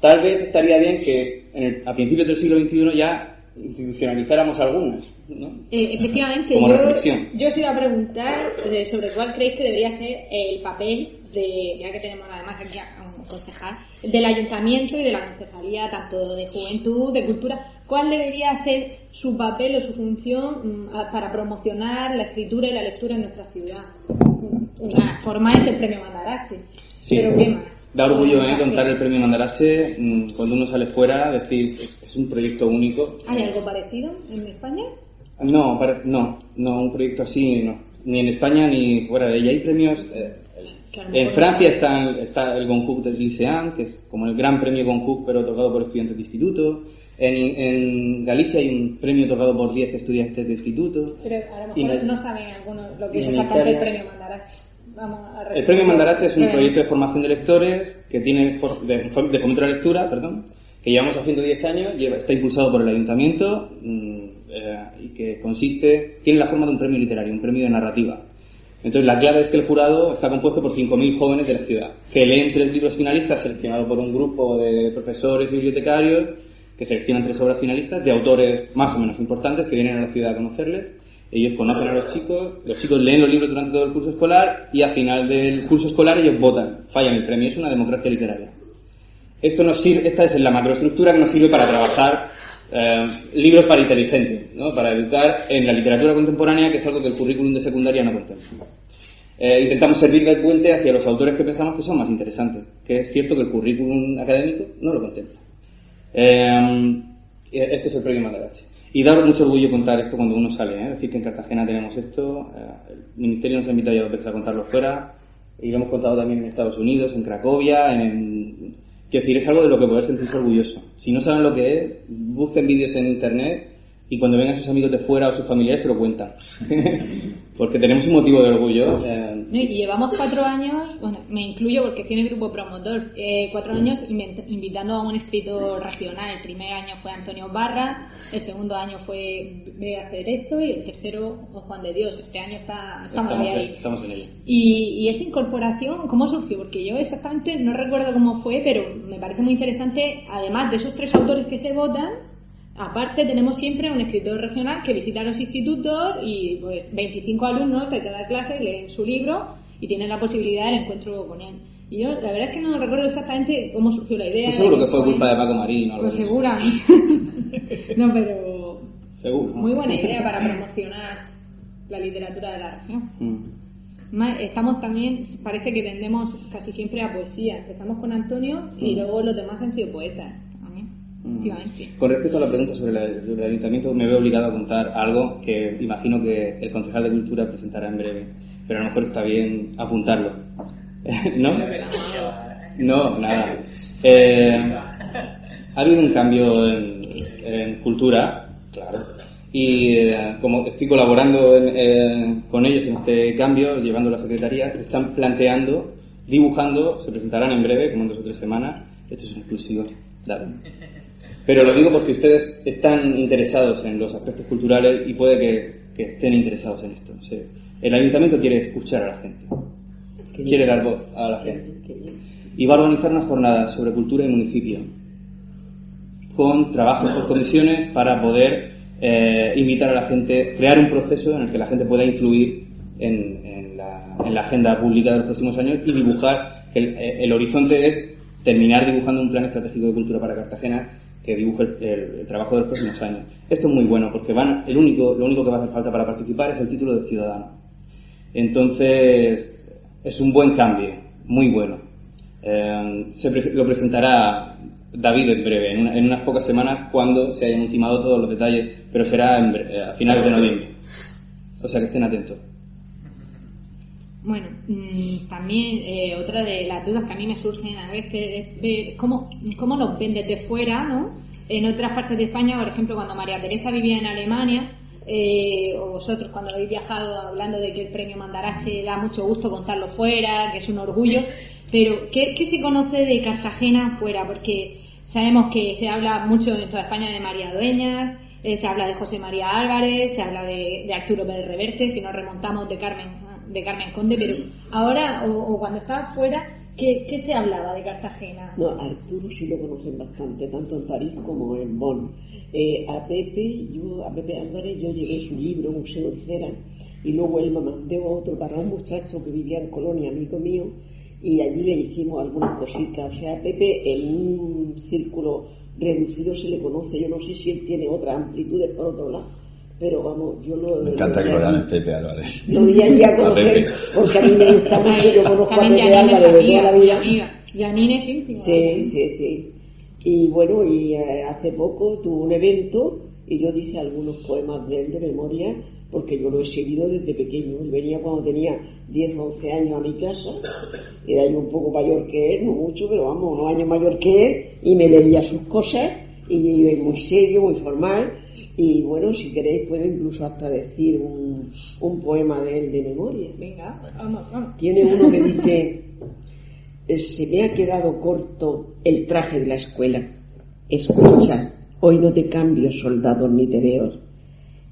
Tal vez estaría bien que en el- a principios del siglo XXI ya institucionalizáramos algunas, ¿no? Eh, efectivamente, Como yo, yo os iba a preguntar eh, sobre cuál creéis que debería ser el papel de, ya que tenemos además aquí a un concejal, del ayuntamiento y de la concejalía, tanto de juventud, de cultura, cuál debería ser su papel o su función mm, para promocionar la escritura y la lectura en nuestra ciudad. Una forma es el premio Mandarache. Sí. Pero ¿qué más? Da orgullo ¿eh? Contar el premio Mandarache mm, cuando uno sale fuera, decir, es, un proyecto único. ¿Hay algo parecido en España? No, no, no, un proyecto así no. Ni en España ni fuera de ella. Hay premios. eh, en Francia está, el- está el Goncourt del Lycéen, que es como el gran premio Goncourt, pero tocado por estudiantes de instituto. En, en Galicia hay un premio tocado por 10 estudiantes de instituto. Pero a lo mejor no- no saben algunos lo que es en exactamente el Italia- premio Mandarache. Vamos a El premio Mandarache es un proyecto de formación de lectores que tiene for- de, de fomento de la lectura, perdón, que llevamos haciendo 10 años, lleva- está impulsado por el ayuntamiento mm, eh, y que consiste, tiene la forma de un premio literario, un premio de narrativa. Entonces la clave es que el jurado está compuesto por 5.000 jóvenes de la ciudad, que leen tres libros finalistas seleccionados por un grupo de profesores y bibliotecarios, que seleccionan tres obras finalistas de autores más o menos importantes que vienen a la ciudad a conocerles. Ellos conocen a los chicos, los chicos leen los libros durante todo el curso escolar y al final del curso escolar ellos votan, fallan el premio, es una democracia literaria. Esto nos sirve, esta es la macroestructura que nos sirve para trabajar eh, libros para inteligentes, ¿no? para educar en la literatura contemporánea, que es algo que el currículum de secundaria no contempla. Eh, intentamos servir de puente hacia los autores que pensamos que son más interesantes, que es cierto que el currículum académico no lo contempla. Eh, este es el premio Mandarache. Y da mucho orgullo contar esto cuando uno sale, ¿eh? decir que en Cartagena tenemos esto, eh, el Ministerio nos ha invitado ya dos veces a contarlo fuera, y lo hemos contado también en Estados Unidos, en Cracovia, en, Quiero decir, es algo de lo que poder sentirse orgulloso. Si no saben lo que es, busquen vídeos en internet y cuando vengan sus amigos de fuera o sus familiares se lo cuentan. porque tenemos un motivo de orgullo. eh, Y llevamos cuatro años, bueno, me incluyo porque tiene grupo promotor, eh, cuatro años invitando a un escritor regional. El primer año fue Antonio Barra, el segundo año fue Bea Cerezo y el tercero Juan de Dios. Este año está, estamos, estamos, ahí. estamos en ello. Y, y esa incorporación, ¿cómo surgió? Porque yo exactamente no recuerdo cómo fue, pero me parece muy interesante, además de esos tres autores que se votan, aparte tenemos siempre un escritor regional que visita los institutos y pues 25 alumnos de cada clase leen su libro y tienen la posibilidad del encuentro con él. Y yo la verdad es que no recuerdo exactamente cómo surgió la idea. Estoy seguro que fue culpa de Paco Marín Pues seguramente. no, pero Seguro. muy buena idea para promocionar la literatura de la región. Mm. Estamos también, parece que tendemos casi siempre a poesía. Empezamos con Antonio y luego los demás han sido poetas Mm. Con respecto a la pregunta sobre, el ayuntamiento, me veo obligado a contar algo que imagino que el concejal de Cultura presentará en breve, pero a lo mejor está bien apuntarlo. ¿No? No, nada. Eh, ha habido un cambio en, cultura, claro. Y eh, como estoy colaborando en- con ellos en este cambio, llevando la secretaría, están planteando, dibujando, se presentarán en breve, como en dos o tres semanas. Esto es exclusivo, David. Pero lo digo porque ustedes están interesados en los aspectos culturales y puede que, que estén interesados en esto. Sí. El ayuntamiento quiere escuchar a la gente, quiere dar voz a la gente y va a organizar una jornada sobre cultura y municipio con trabajos por comisiones para poder eh, invitar a la gente, crear un proceso en el que la gente pueda influir en, en la, en la agenda pública de los próximos años y dibujar, el, eh, el horizonte es terminar dibujando un plan estratégico de cultura para Cartagena que dibuje el, el- el trabajo de los próximos años. Esto es muy bueno porque van, el único, lo único que va a hacer falta para participar es el título de ciudadano. Entonces, es un buen cambio, muy bueno. Eh, se pre- lo presentará David en breve, en, una- en unas pocas semanas, cuando se hayan ultimado todos los detalles, pero será en eh, a finales de noviembre. O sea que estén atentos. Bueno, mm, también eh, otra de las dudas que a mí me surgen a veces es ver cómo, cómo nos ven desde fuera, ¿no? En otras partes de España, por ejemplo, cuando María Teresa vivía en Alemania, eh, o vosotros cuando habéis viajado hablando de que el premio Mandarache da mucho gusto contarlo fuera, que es un orgullo, pero ¿qué, qué se conoce de Cartagena fuera? Porque sabemos que se habla mucho en toda España de María Dueñas, eh, se habla de José María Álvarez, se habla de, de Arturo Pérez Reverte, si nos remontamos de Carmen de Carmen Conde, pero ahora o, cuando estaba fuera, ¿qué, qué se hablaba de Cartagena? No, Arturo sí lo conocen bastante, tanto en París como en Bonn. Eh, a Pepe, yo, a Pepe Álvarez, yo llevé su libro, Museo de Cera, y luego él me mandó otro para un muchacho que vivía en Colonia, amigo mío, y allí le hicimos algunas cositas. O sea, a Pepe en un círculo reducido se le conoce, yo no sé si él tiene otras amplitudes por otro lado, pero vamos, yo lo... Me encanta que lo llamen Pepe Álvarez. Lo di allí a conocer, porque a mí me gusta mucho, yo conozco a Pepe Álvarez de toda la amiga, vida. Janine es íntima. Sí, sí, sí. Y bueno, y eh, hace poco tuvo un evento y yo dije algunos poemas de él de memoria porque yo lo he seguido desde pequeño. Él venía cuando tenía 10, 11 años a mi casa, era yo un poco mayor que él, no mucho, pero vamos, unos años mayor que él, y me leía sus cosas y iba muy serio, muy formal. Y bueno, si queréis puedo incluso hasta decir un, un poema de él de memoria. Venga, vamos, vamos. Tiene uno que dice, "Eh, se me ha quedado corto el traje de la escuela. Escucha, hoy no te cambio soldados ni te veo.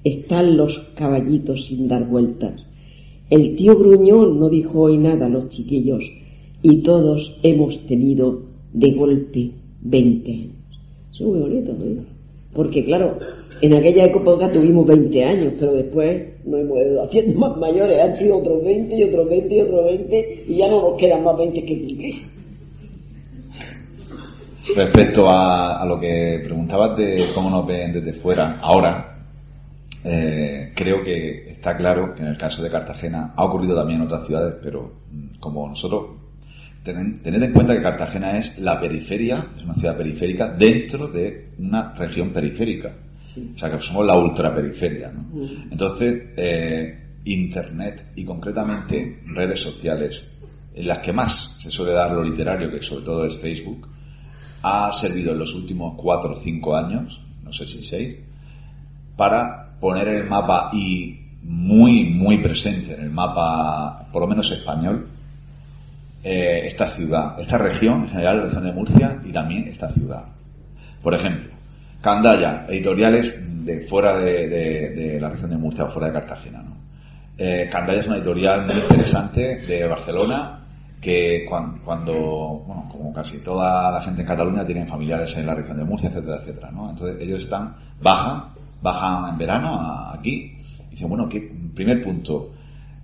Están los caballitos sin dar vueltas. El tío Gruñón no dijo hoy nada a los chiquillos y todos hemos tenido de golpe 20 años. Eso es muy bonito, ¿no? Porque claro, en aquella época tuvimos 20 años, pero después nos hemos ido haciendo más mayores, han sido otros 20 y otros 20 y otros 20 y ya no nos quedan más 20 que cumplir. Respecto a, lo que preguntabas de cómo nos ven desde fuera, ahora eh, creo que está claro que en el caso de Cartagena ha ocurrido también en otras ciudades, pero mm, como nosotros Tened, tened en cuenta que Cartagena es la periferia, es una ciudad periférica dentro de una región periférica. O sea que somos la ultraperiferia. ¿no? Entonces, eh, Internet y concretamente redes sociales, en las que más se suele dar lo literario, que sobre todo es Facebook, ha servido en los últimos cuatro o cinco años, no sé si seis, para poner el mapa y muy, muy presente en el mapa, por lo menos español, eh, esta ciudad, esta región, en general la región de Murcia y también esta ciudad. Por ejemplo, Candaya, editoriales de fuera de, la región de Murcia o fuera de Cartagena. Eh, Candaya es una editorial muy interesante de Barcelona que cuando, bueno, como casi toda la gente en Cataluña tienen familiares en la región de Murcia, etcétera, etcétera. Entonces ellos están, bajan, bajan en verano aquí, y dicen, bueno, ¿qué, primer punto,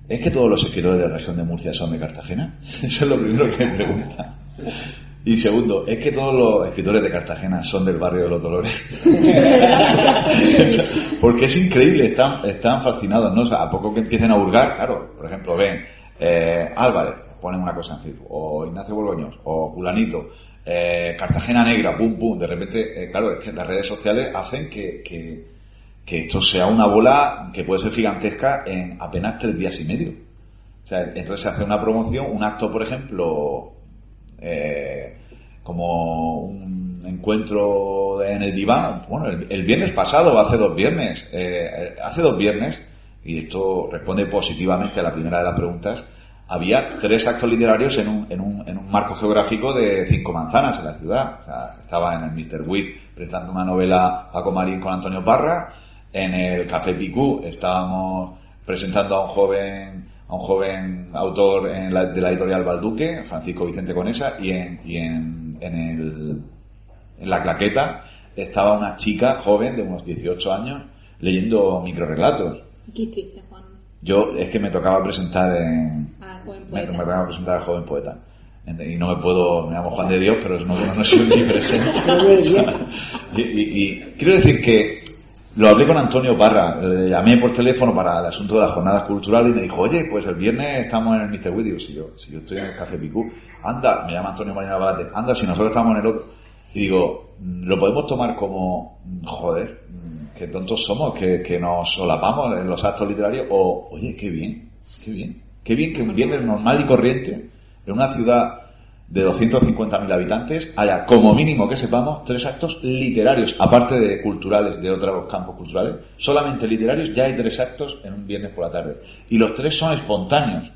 ¿es que todos los escritores de la región de Murcia son de Cartagena? Eso es lo primero que me preguntan. Y segundo, ¿es que todos los escritores de Cartagena son del barrio de los Dolores? Porque es increíble, están, están fascinados, ¿no? O sea, a poco que empiecen a hurgar, claro, por ejemplo, ven, eh, Álvarez, ponen una cosa en Facebook, o Ignacio Boloños, o Julanito, eh, Cartagena Negra, pum, pum, de repente, eh, claro, es que las redes sociales hacen que, que, que, esto sea una bola que puede ser gigantesca en apenas tres días y medio. O sea, entonces se hace una promoción, un acto, por ejemplo, eh, como un encuentro en el diván, bueno, el, viernes pasado, hace dos viernes, eh, hace dos viernes, y esto responde positivamente a la primera de las preguntas, había tres actos literarios en un, en un, en un marco geográfico de cinco manzanas en la ciudad. estaba en el Mr. Witt presentando una novela Paco Marín con Antonio Parra, en el Café Picú estábamos presentando a un joven a un joven autor en la, de la editorial Balduque, Francisco Vicente Conesa, y en, y en, en, el, en la claqueta estaba una chica joven de unos 18 años leyendo microrelatos. ¿Qué hiciste, Juan? Yo es que me tocaba presentar en, me, me a presentar al joven poeta. Y no me puedo, me llamo Juan de Dios, pero no, no soy ni presente. y, y, quiero decir que lo hablé con Antonio Parra, le llamé por teléfono para el asunto de las jornadas culturales y me dijo, oye, pues el viernes estamos en el Mr. Video, si yo, si yo estoy en el Café Picú, anda, me llama Antonio Marina Balate, anda, si nosotros estamos en el otro. Y digo, lo podemos tomar como, joder, qué tontos somos, que, que nos solapamos en los actos literarios, o, oye, qué bien, qué bien. Qué bien que un viernes normal y corriente, en una ciudad de 250.000 habitantes, haya como mínimo que sepamos tres actos literarios, aparte de culturales, de otros campos culturales, solamente literarios, ya hay tres actos en un viernes por la tarde. Y los tres son espontáneos,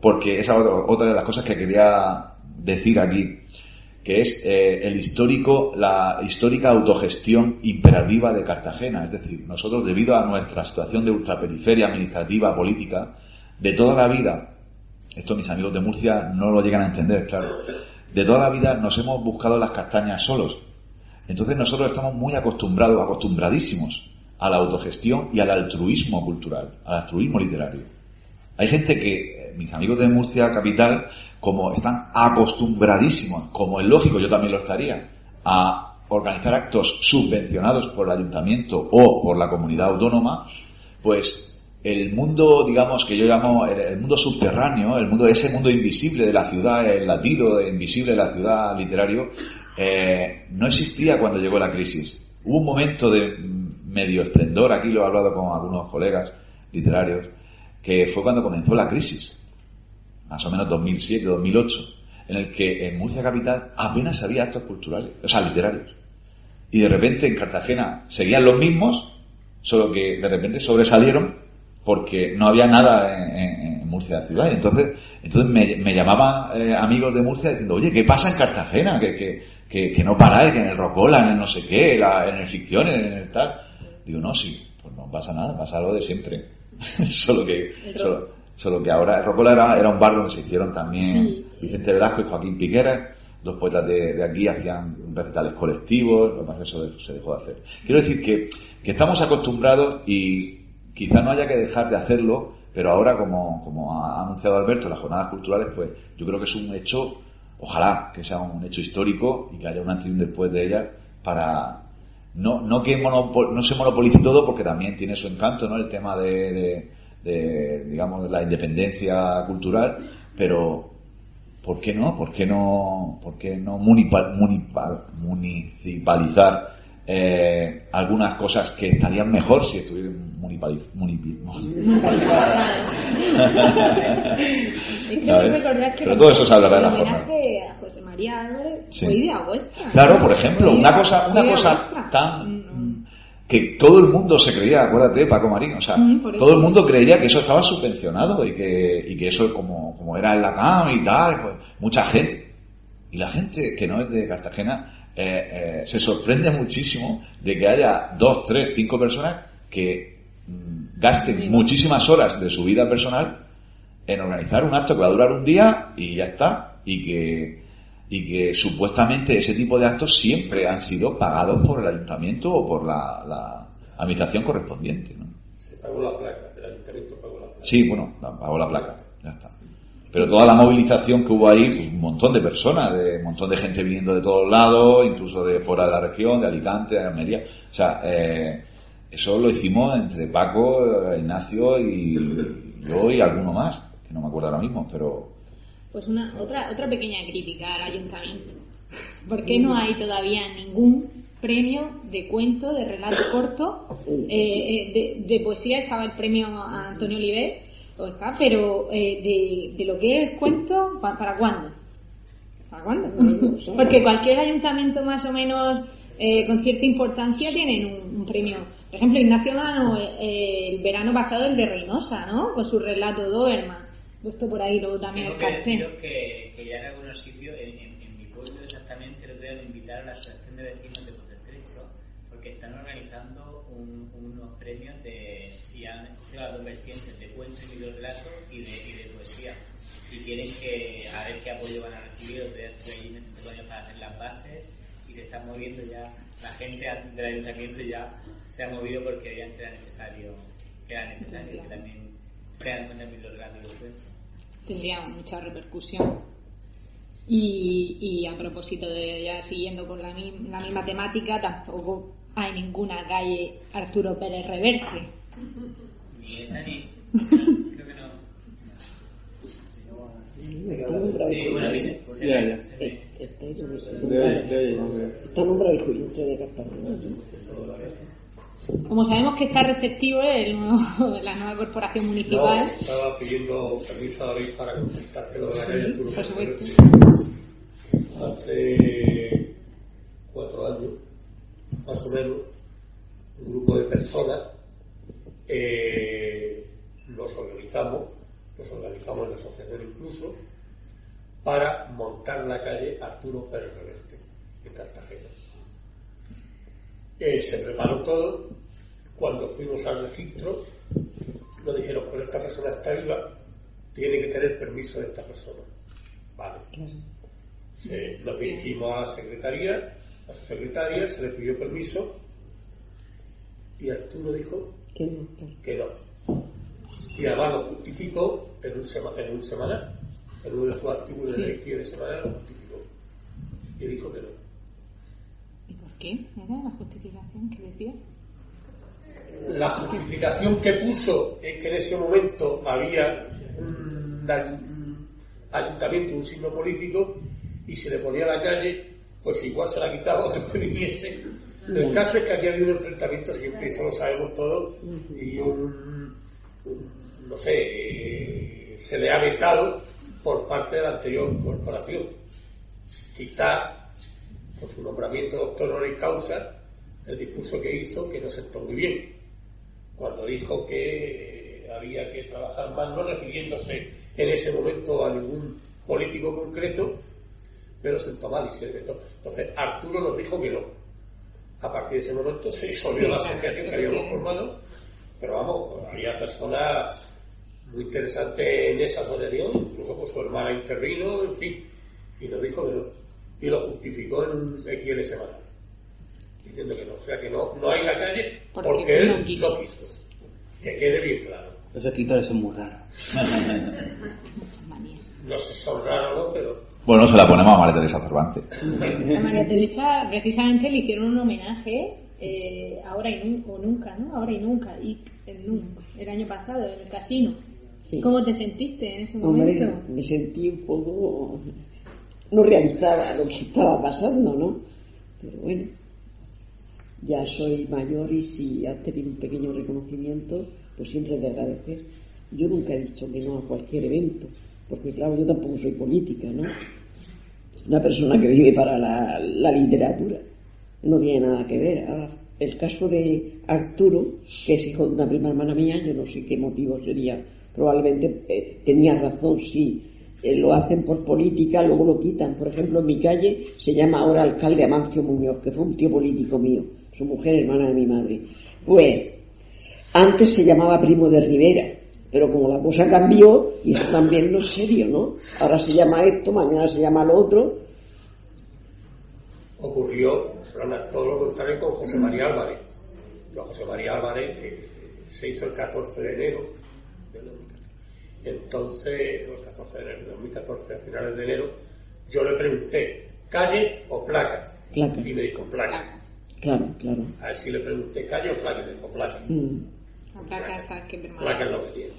porque esa es otra de las cosas que quería decir aquí, que es eh, el histórico, la histórica autogestión imperativa de Cartagena. Es decir, nosotros, debido a nuestra situación de ultraperiferia administrativa, política, de toda la vida, esto mis amigos de Murcia no lo llegan a entender, claro, de toda la vida nos hemos buscado las castañas solos. Entonces nosotros estamos muy acostumbrados, acostumbradísimos a la autogestión y al altruismo cultural, al altruismo literario. Hay gente que, mis amigos de Murcia capital, como están acostumbradísimos, como es lógico, yo también lo estaría, a organizar actos subvencionados por el ayuntamiento o por la comunidad autónoma, pues el mundo, digamos, que yo llamo el, mundo subterráneo, el mundo, ese mundo invisible de la ciudad, el latido invisible de la ciudad literario, eh, no existía cuando llegó la crisis. Hubo un momento de medio esplendor, aquí lo he hablado con algunos colegas literarios, que fue cuando comenzó la crisis, más o menos 2007, 2008, en el que en Murcia Capital apenas había actos culturales, o sea, literarios. Y de repente en Cartagena seguían los mismos, solo que de repente sobresalieron porque no había nada en, Murcia ciudad. Y entonces, entonces me, me llamaban eh, amigos de Murcia diciendo, oye, ¿qué pasa en Cartagena? Que, que, que, no paráis, que en el Rocola, en el no sé qué, en el Ficción, en el tal. Digo, no, sí, pues no pasa nada, pasa lo de siempre. solo que, solo, que ahora el Rocola era, era, un bar donde se hicieron también Vicente Velasco y Joaquín Piquera, dos poetas de, de aquí hacían recitales colectivos, lo más eso se dejó de hacer. Quiero decir que, que estamos acostumbrados y Quizá no haya que dejar de hacerlo, pero ahora, como, como ha anunciado Alberto, las jornadas culturales, pues yo creo que es un hecho, ojalá que sea un hecho histórico y que haya un antes y un después de ellas para no, no que no se monopolice todo porque también tiene su encanto, ¿no? El tema de, de, digamos, la independencia cultural, pero ¿por qué no? ¿Por qué no, por qué no municipalizar eh, algunas cosas que estarían mejor si estuvieran que Pero todo eso se hablará en la homenaje a José María Álvarez Sí. fue idea vuestra. Claro, por ejemplo, una cosa, una cosa vuestra. tan que todo el mundo se creía, acuérdate, Paco Marín, o sea, Mm, todo el mundo creía que eso estaba subvencionado y que, y que eso como, como era en la CAM y tal, pues, mucha gente. Y la gente que no es de Cartagena eh, eh, se sorprende muchísimo de que haya dos, tres, cinco personas que mm, gasten muchísimas horas de su vida personal en organizar un acto que va a durar un día y ya está, y que, y que supuestamente ese tipo de actos siempre han sido pagados por el ayuntamiento o por la, la administración correspondiente. ¿no? Se pagó la placa, el ayuntamiento pagó la placa. Sí, bueno, pagó la placa. Pero toda la movilización que hubo ahí, pues, un montón de personas, de, un montón de gente viniendo de todos lados, incluso de fuera de la región, de Alicante, de Almería. O sea, eh, eso lo hicimos entre Paco, eh, Ignacio y yo y alguno más, que no me acuerdo ahora mismo, pero Pues una, otra, otra pequeña crítica al ayuntamiento. ¿Por qué no hay todavía ningún premio de cuento, de relato corto, eh, eh, de, de poesía? Estaba el premio a Antonio Olivet, o está, pero eh, de, de lo que es cuento, ¿pa- ¿para cuándo? ¿Para cuándo? Porque cualquier ayuntamiento más o menos eh, con cierta importancia tienen un, un premio. Por ejemplo, Ignacio ganó eh, el verano pasado el de Reynosa, ¿no? Con su relato Doberman. Puesto por ahí luego también Tengo el que cartel. deciros que, que ya en algunos sitios, en, en- en mi pueblo exactamente, el otro día me invitaron a la Asociación de Vecinos de Puerto Estrecho, porque están organizando un- unos premios de, y han escogido las dos vertientes, de cuentos y videorelatos y de, y de poesía. Y quieren que, a ver qué apoyo van a recibir, otro día estuve allí Coño para hacer las bases y se están moviendo ya, la gente del ayuntamiento ya se ha movido porque veían que era necesario, que era necesario que también en cuenta el videorelato y los cuentos. tendría mucha repercusión. Y, y a propósito de ya siguiendo con la, la misma temática, tampoco hay ninguna calle Arturo Pérez Reverte. Ni esa ni. Creo que no. Sí, bueno, Ya, ya. Está nombrado el de Cartagena. Como sabemos que está receptivo el nuevo- la nueva corporación No, municipal, estaba pidiendo permiso a David para contestarte lo de la calle Arturo por Pérez supuesto. Hace cuatro años, más o menos, un grupo de personas eh, nos organizamos, nos organizamos en la asociación incluso, para montar la calle Arturo Pérez Reverte, en Cartagena. Eh, se preparó todo. Cuando fuimos al registro, nos dijeron, pues esta persona está viva, tiene que tener permiso de esta persona. Vale. Se- nos dirigimos a la secretaría, a su secretaria, se le pidió permiso y Arturo dijo Que no. Y además lo justificó en un, sema- en un semanal, en uno de sus artículos de la de semanal lo justificó. Y dijo que no. ¿Y por qué? ¿Era la justificación que decía? La justificación que puso es que en ese momento había un, un ayuntamiento, un signo político, y se le ponía a la calle, pues igual se la quitaba otro que viniese. El caso es que había un enfrentamiento siempre, y eso lo sabemos todos, y un, no sé, eh, se le ha vetado por parte de la anterior corporación. Quizá por su nombramiento doctor honoris causa, el discurso que hizo que no sentó muy bien, cuando dijo que eh, había que trabajar más, no refiriéndose en ese momento a ningún político concreto, pero sentó mal y se le vetó. Entonces Arturo nos dijo que no. A partir de ese momento se disolvió la asociación que habíamos formado, pero vamos, había personas muy interesantes en esa asociación, incluso pues su hermana intervino, en fin, y nos dijo que no. Y lo justificó en un XL semanal, diciendo que no, o sea que no, no hay la calle Porque porque, él no quiso. no quiso. Que quede bien claro. Los escritores son muy raros. No sé si son raros o no, pero Bueno, se la ponemos a María Teresa Cervantes. A María Teresa precisamente le hicieron un homenaje eh, ahora y nunca, o nunca, ¿no? Ahora y nunca, y el nunca, el año pasado en el casino. Sí. ¿Cómo te sentiste en ese Hombre, momento? me sentí un poco... No realizaba lo que estaba pasando, ¿no? Pero bueno, ya soy mayor y si has tenido un pequeño reconocimiento, pues siempre de agradecer. Yo nunca he dicho que no a cualquier evento, porque claro, yo tampoco soy política, ¿no? una persona que vive para la, la literatura. No tiene nada que ver. Ahora, el caso de Arturo, que es hijo de una prima hermana mía, yo no sé qué motivo sería. Probablemente eh, tenía razón, sí. Eh, lo hacen por política, luego lo quitan. Por ejemplo, en mi calle se llama ahora alcalde Amancio Muñoz, que fue un tío político mío, su mujer hermana de mi madre. Pues antes se llamaba Primo de Rivera, pero como la cosa cambió, y eso también no es serio, ¿no? Ahora se llama esto, mañana se llama lo otro. Ocurrió todo lo contrario con José María Álvarez. Yo, José María Álvarez, que se hizo el 14 de enero del 2014. Entonces, el 14 de enero del 2014, a finales de enero, yo le pregunté, ¿calle o placa? Placa. Y me dijo, placa. Claro, claro. A ver si le pregunté, ¿calle o placa? Y me dijo, placa. Mm. La placa esa que permanece. Lo que tiene.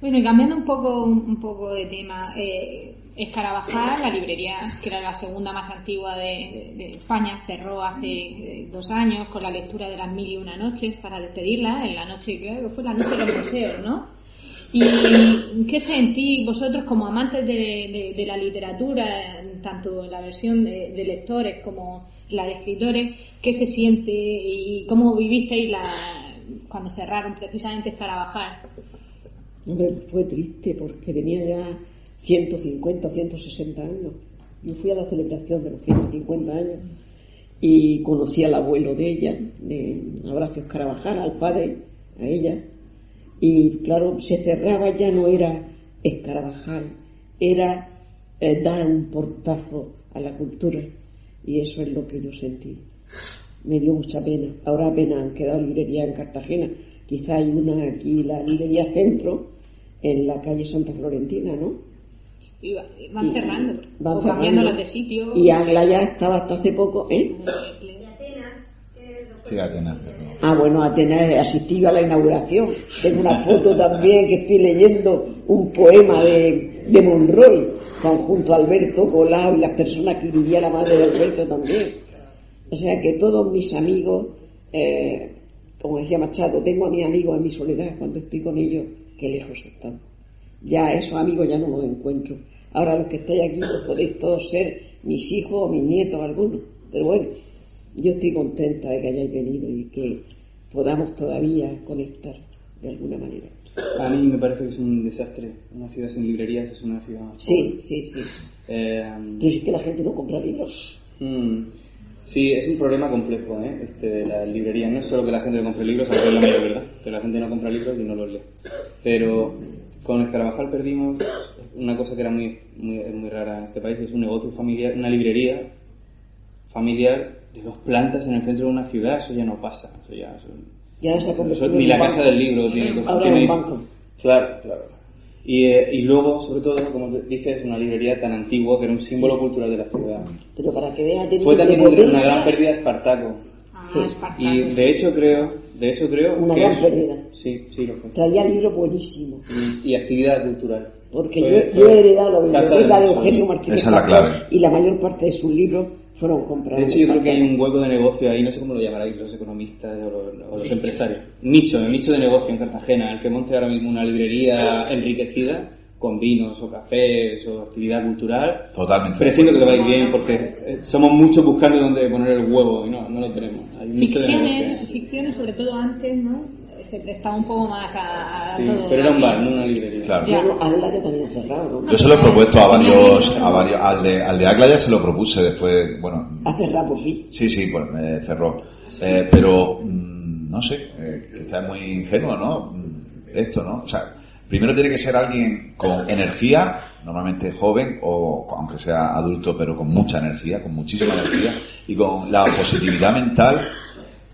Bueno, y cambiando un poco, un poco de tema, eh, Escarabajal, la librería, que era la segunda más antigua de, de- de España, cerró hace eh, dos años con la lectura de las mil y una noches para despedirla, en la noche, creo que fue la noche de los museos, ¿no? ¿Y qué sentís vosotros como amantes de, de- la literatura, tanto en la versión de lectores como la de escritores, qué se siente y cómo vivisteis la, cuando cerraron precisamente Escarabajal? Hombre, fue triste porque tenía ya 150 o 160 años. Yo fui a la celebración de los 150 años y conocí al abuelo de ella, de Abracio Carabajal, al padre, a ella. Y claro, se cerraba, ya no era Escarabajal, era eh, dar un portazo a la cultura. Y eso es lo que yo sentí. Me dio mucha pena. Ahora apenas han quedado librerías en Cartagena. Quizá hay una aquí, la librería Centro, en la calle Santa Florentina, ¿no? Y va- van Y- cerrando, van o cambiándolas de sitio. Y Agla ya estaba hasta hace poco, ¿eh? Nada, pero- Ah, bueno, Atenas asistí a la inauguración. Tengo una foto también que estoy leyendo un poema de, de Monroy, con, junto a Alberto Colau y las personas que vivía la madre de Alberto también. O sea que todos mis amigos, eh, como decía Machado, tengo a mis amigos en mi soledad cuando estoy con ellos, que lejos están. Ya esos amigos ya no los encuentro. Ahora los que estáis aquí pues podéis todos ser mis hijos o mis nietos algunos. Pero bueno, yo estoy contenta de que hayáis venido y que podamos todavía conectar de alguna manera. A mí me parece que es un desastre. Una ciudad sin librerías es una ciudad. Sí, sí, sí. Eh, Pero es que la gente no compra libros. mm, sí, es un problema complejo, ¿eh? Este de la librería. No es solo que la gente no compre libros, aunque es la mayor verdad, que la gente no compra libros y no los lee. Pero con Escarabajal perdimos una cosa que era muy, muy, muy rara en este país, es un negocio familiar, una librería familiar de dos plantas en el centro de una ciudad, eso ya no pasa, eso ya... eso- Ya se ha eso- ni la casa del libro tiene Ahora tiene- un banco. Claro, claro. Y, eh, y luego, sobre todo, como dices, una librería tan antigua que era un símbolo cultural de la ciudad. Pero para que veas... tiene Fue también una gran pérdida de Espartaco. Ah, Sí. Espartaco. Y de hecho creo, de hecho creo Una que gran es- pérdida. Sí, sí lo fue. Traía libros buenísimos. Y, y actividad cultural. Porque Fue- yo, yo he heredado la biblioteca de museos. Eugenio Martínez Esa es la clave. y la mayor parte de sus libros fueron comprados. De hecho, yo creo que hay un hueco de negocio ahí, no sé cómo lo llamaráis los economistas o los, o los empresarios. Nicho, el nicho de negocio en Cartagena, el que monte ahora mismo una librería enriquecida con vinos o cafés o actividad cultural. Totalmente. Preciso que te va a ir bien porque eh, somos muchos buscando dónde poner el huevo y no, no lo tenemos. Hay un Ficciones, ficciones, sobre todo antes, ¿no? Se prestaba un poco más a, a Sí, todo. pero era un bar, no una librería. Claro. Ya. Agla que también ha cerrado, ¿no? Yo se lo he propuesto a varios, a varios al de, al de Aglaya se lo propuse después, bueno, Ha cerrado por fin. sí, sí, pues me cerró. Eh, pero, mm, no sé, eh, quizá es muy ingenuo, ¿no? Mm, Esto, ¿no? O sea, primero tiene que ser alguien con energía, normalmente joven, o aunque sea adulto, pero con mucha energía, con muchísima energía, y con la positividad mental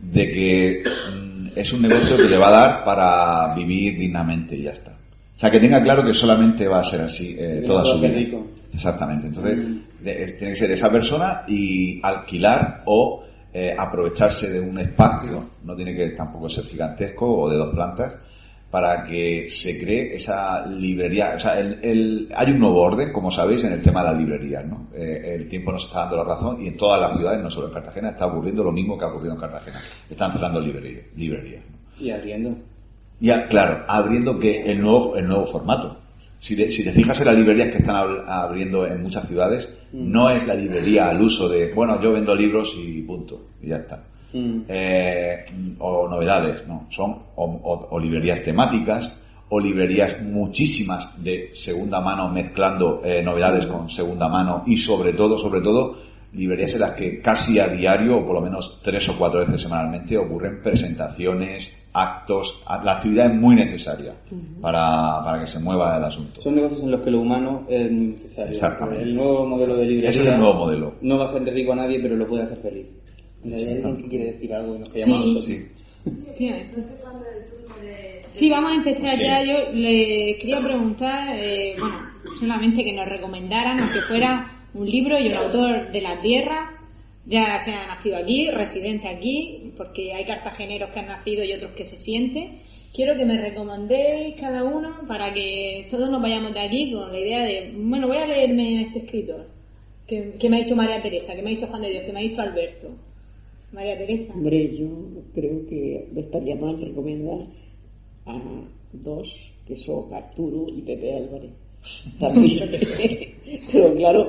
de que mm, es un negocio que le va a dar para vivir dignamente y ya está. O sea, que tenga claro que solamente va a ser así eh, toda su vida. rico. Exactamente. Entonces, es- tiene que ser esa persona y alquilar o eh, aprovecharse de un espacio, no tiene que tampoco ser gigantesco o de dos plantas, para que se cree esa librería. O sea, el, el- hay un nuevo orden, como sabéis, en el tema de las librerías. ¿no? Eh, el tiempo nos está dando la razón y en todas las ciudades, no solo en Cartagena, está ocurriendo lo mismo que ha ocurrido en Cartagena. Están cerrando librerías. librerías ¿no? Y abriendo. Ya, claro, abriendo que el nuevo, el nuevo formato. Si te, si te fijas en las librerías que están ab- abriendo en muchas ciudades, no es la librería al uso de, bueno, yo vendo libros y punto, y ya está. Mm. Eh, o novedades, no, son o, o- o librerías temáticas, o librerías muchísimas de segunda mano mezclando eh, novedades con segunda mano y sobre todo, sobre todo, librerías en las que casi a diario, o por lo menos tres o cuatro veces semanalmente, ocurren presentaciones, actos. La actividad es muy necesaria para, para que se mueva el asunto. Son negocios en los que lo humano es necesario. Exactamente. El nuevo modelo de librería Ese es el nuevo modelo. no va a hacer rico a nadie, pero lo puede hacer feliz. Mira, hay alguien que quiere decir algo y nos callamos Sí. nosotros. Sí. Vamos a empezar ya. Yo le quería preguntar, eh, bueno, solamente que nos recomendaran, aunque fuera un libro y un autor de la tierra, ya sea nacido aquí, residente aquí, porque hay cartageneros que han nacido y otros que se sienten. Quiero que me recomendéis cada uno para que todos nos vayamos de aquí con la idea de, bueno, voy a leerme a este escritor, que, que me ha dicho María Teresa, que me ha dicho Juan de Dios, que me ha dicho Alberto. María Teresa. Hombre, yo creo que no estaría mal recomendar a dos, que son Arturo y Pepe Álvarez. También, pero claro,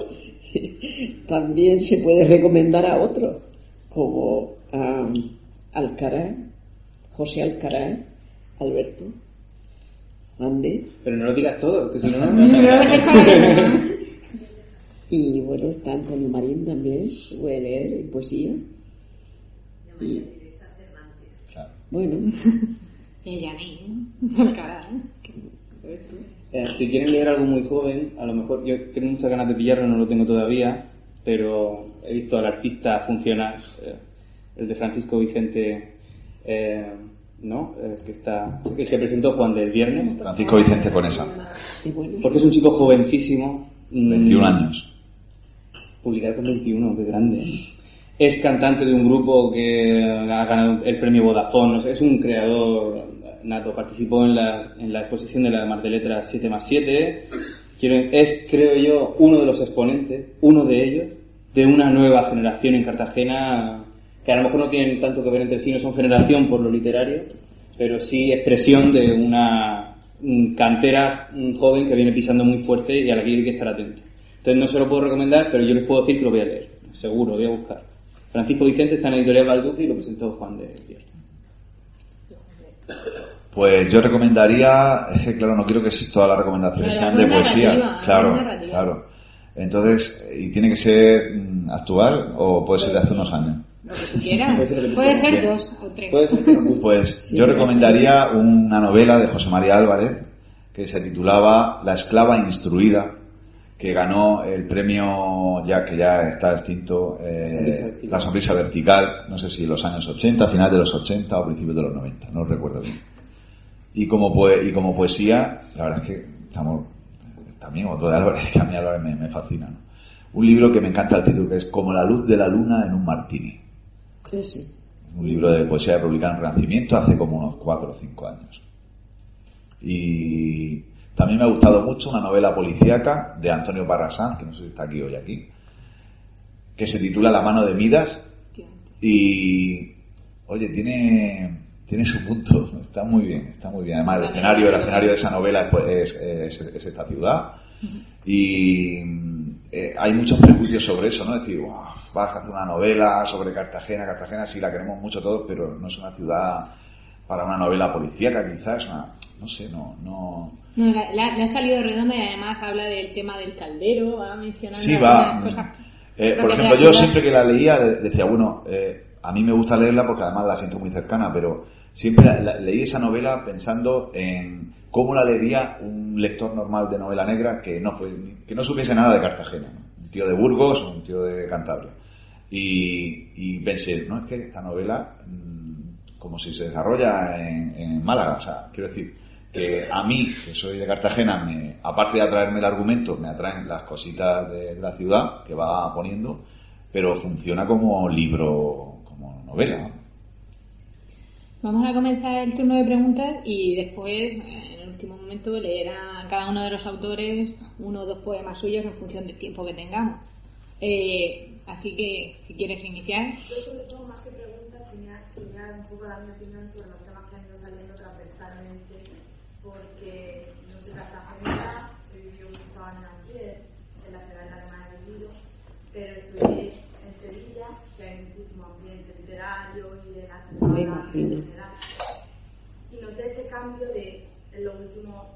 también se puede recomendar a otros, como a Alcaraz, José Alcaraz, Alberto, Ande, Pero no lo digas todo, que si no, No y bueno, está Antonio Marín también, puede leer en poesía. Y, Claro. bueno, Y ¿eh? Si quieren leer algo muy joven, a lo mejor yo tengo muchas ganas de pillarlo, no lo tengo todavía, pero he visto al artista funcionar, eh, el de Francisco Vicente, eh, ¿no? Eh, que está, el que presentó Juan del viernes, Francisco Vicente Conesa, porque es un chico jovencísimo. mm, 21 años. Publicar con 21, qué grande. Es cantante de un grupo que ha ganado el premio Vodafone, es un creador nato, participó en la, exposición de la Mar de Letras 7 más 7, Quiero- es, creo yo, uno de los exponentes, uno de ellos, de una nueva generación en Cartagena, que a lo mejor no tienen tanto que ver entre sí, no son generación por lo literario, pero sí expresión de una cantera joven que viene pisando muy fuerte y a la que hay que estar atento. Entonces no se lo puedo recomendar, pero yo les puedo decir que lo voy a leer, seguro, voy a buscar. Francisco Vicente está en la editorial Balduque y lo presentó Juan de Dios. Pues yo recomendaría, es que claro, no quiero que todas las recomendaciones sean de es poesía. claro, claro. Entonces, ¿y tiene que ser mm, actual o puede ser de hace unos años? Lo que tú quieras. Puede ser Puede dos o tres. Puede ser. Pues yo recomendaría una novela de José María Álvarez que se titulaba La esclava instruida, que ganó el premio, ya que ya está extinto, eh. La sonrisa vertical, no sé si los años 80, final de los 80 o principios de los 90, no recuerdo bien. Y como, poe- y como poesía, la verdad es que estamos, también otro de Álvarez, que a mí Álvarez me, me fascina. ¿no? Un libro que me encanta el título, que es Como la luz de la luna en un martini. ese. Un libro de poesía republicana en Renacimiento hace como unos cuatro o cinco años. Y también me ha gustado mucho una novela policíaca de Antonio Barrasán, que no sé si está aquí hoy aquí, que se titula La mano de Midas y oye, tiene tiene su punto, está muy bien, está muy bien. Además el escenario, el escenario de esa novela es, pues, es, es- es esta ciudad y eh, hay muchos prejuicios sobre eso, ¿no? Es decir, "Buah, vas a hacer una novela sobre Cartagena, Cartagena sí la queremos mucho todos, pero no es una ciudad para una novela policíaca quizás, una, no sé, no, no, No, la- ha salido redonda y además habla del tema del caldero, va mencionando Sí, va. algunas cosas. Eh, por ejemplo, yo siempre que la leía de- decía, bueno, eh, a mí me gusta leerla porque además la siento muy cercana, pero siempre la- la- leí esa novela pensando en cómo la leería un lector normal de novela negra que no fue, que no supiese nada de Cartagena, ¿no? un tío de Burgos o un tío de Cantabria. Y, y pensé, no es que esta novela, mm, como si se desarrolla en, en Málaga, o sea, quiero decir que a mí, que soy de Cartagena, me, aparte de atraerme el argumento, me atraen las cositas de, de la ciudad que va poniendo, pero funciona como libro, como novela. ¿no? Vamos a comenzar el turno de preguntas y después, en el último momento, leer a cada uno de los autores uno o dos poemas suyos en función del tiempo que tengamos. Eh, así que, si quieres iniciar. Yo sobre todo más que preguntas quería, quería un poco mi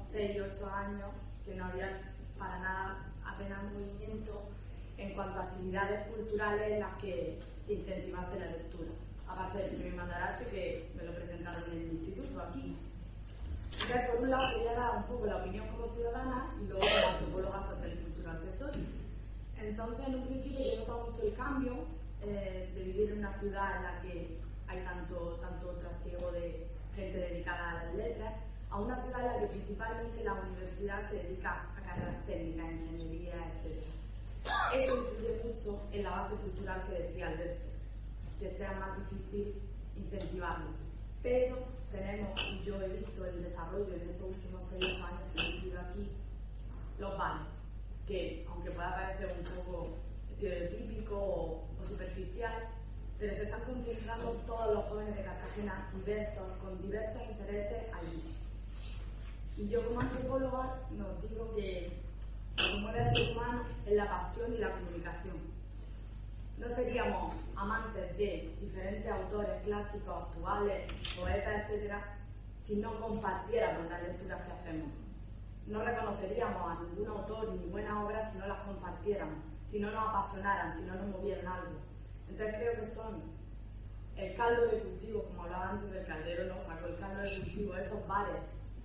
6, 8 años, que no había para nada apenas movimiento en cuanto a actividades culturales en las que se incentivase la lectura. Aparte del primer mandarache que me lo presentaron en el instituto aquí. Entonces, por un lado, quería dar un poco la opinión como ciudadana y luego como antropóloga social y cultural que soy. Entonces, en un principio, me notado mucho el cambio eh, de vivir en una ciudad en la que hay tanto, tanto trasiego de gente dedicada a las letras a una ciudad en la que principalmente la universidad se dedica a carreras técnicas, ingeniería, etc. Eso influye mucho en la base cultural que decía Alberto, que sea más difícil incentivarlo. Pero tenemos, y yo he visto el desarrollo en esos últimos seis años que he vivido aquí, los bares, que aunque pueda parecer un poco estereotípico o, o superficial, pero se están concentrando todos los jóvenes de Cartagena diversos, con diversos intereses allí. Yo como antropóloga nos digo que como el ser humano es la pasión y la comunicación. No seríamos amantes de diferentes autores clásicos, actuales, poetas, etcétera, si no compartiéramos las lecturas que hacemos. No reconoceríamos a ningún autor ni buena obra si no las compartiéramos, si no nos apasionaran, si no nos movieran algo. Entonces creo que son el caldo de cultivo, como hablaba antes del caldero, no sacó el caldo de cultivo, esos bares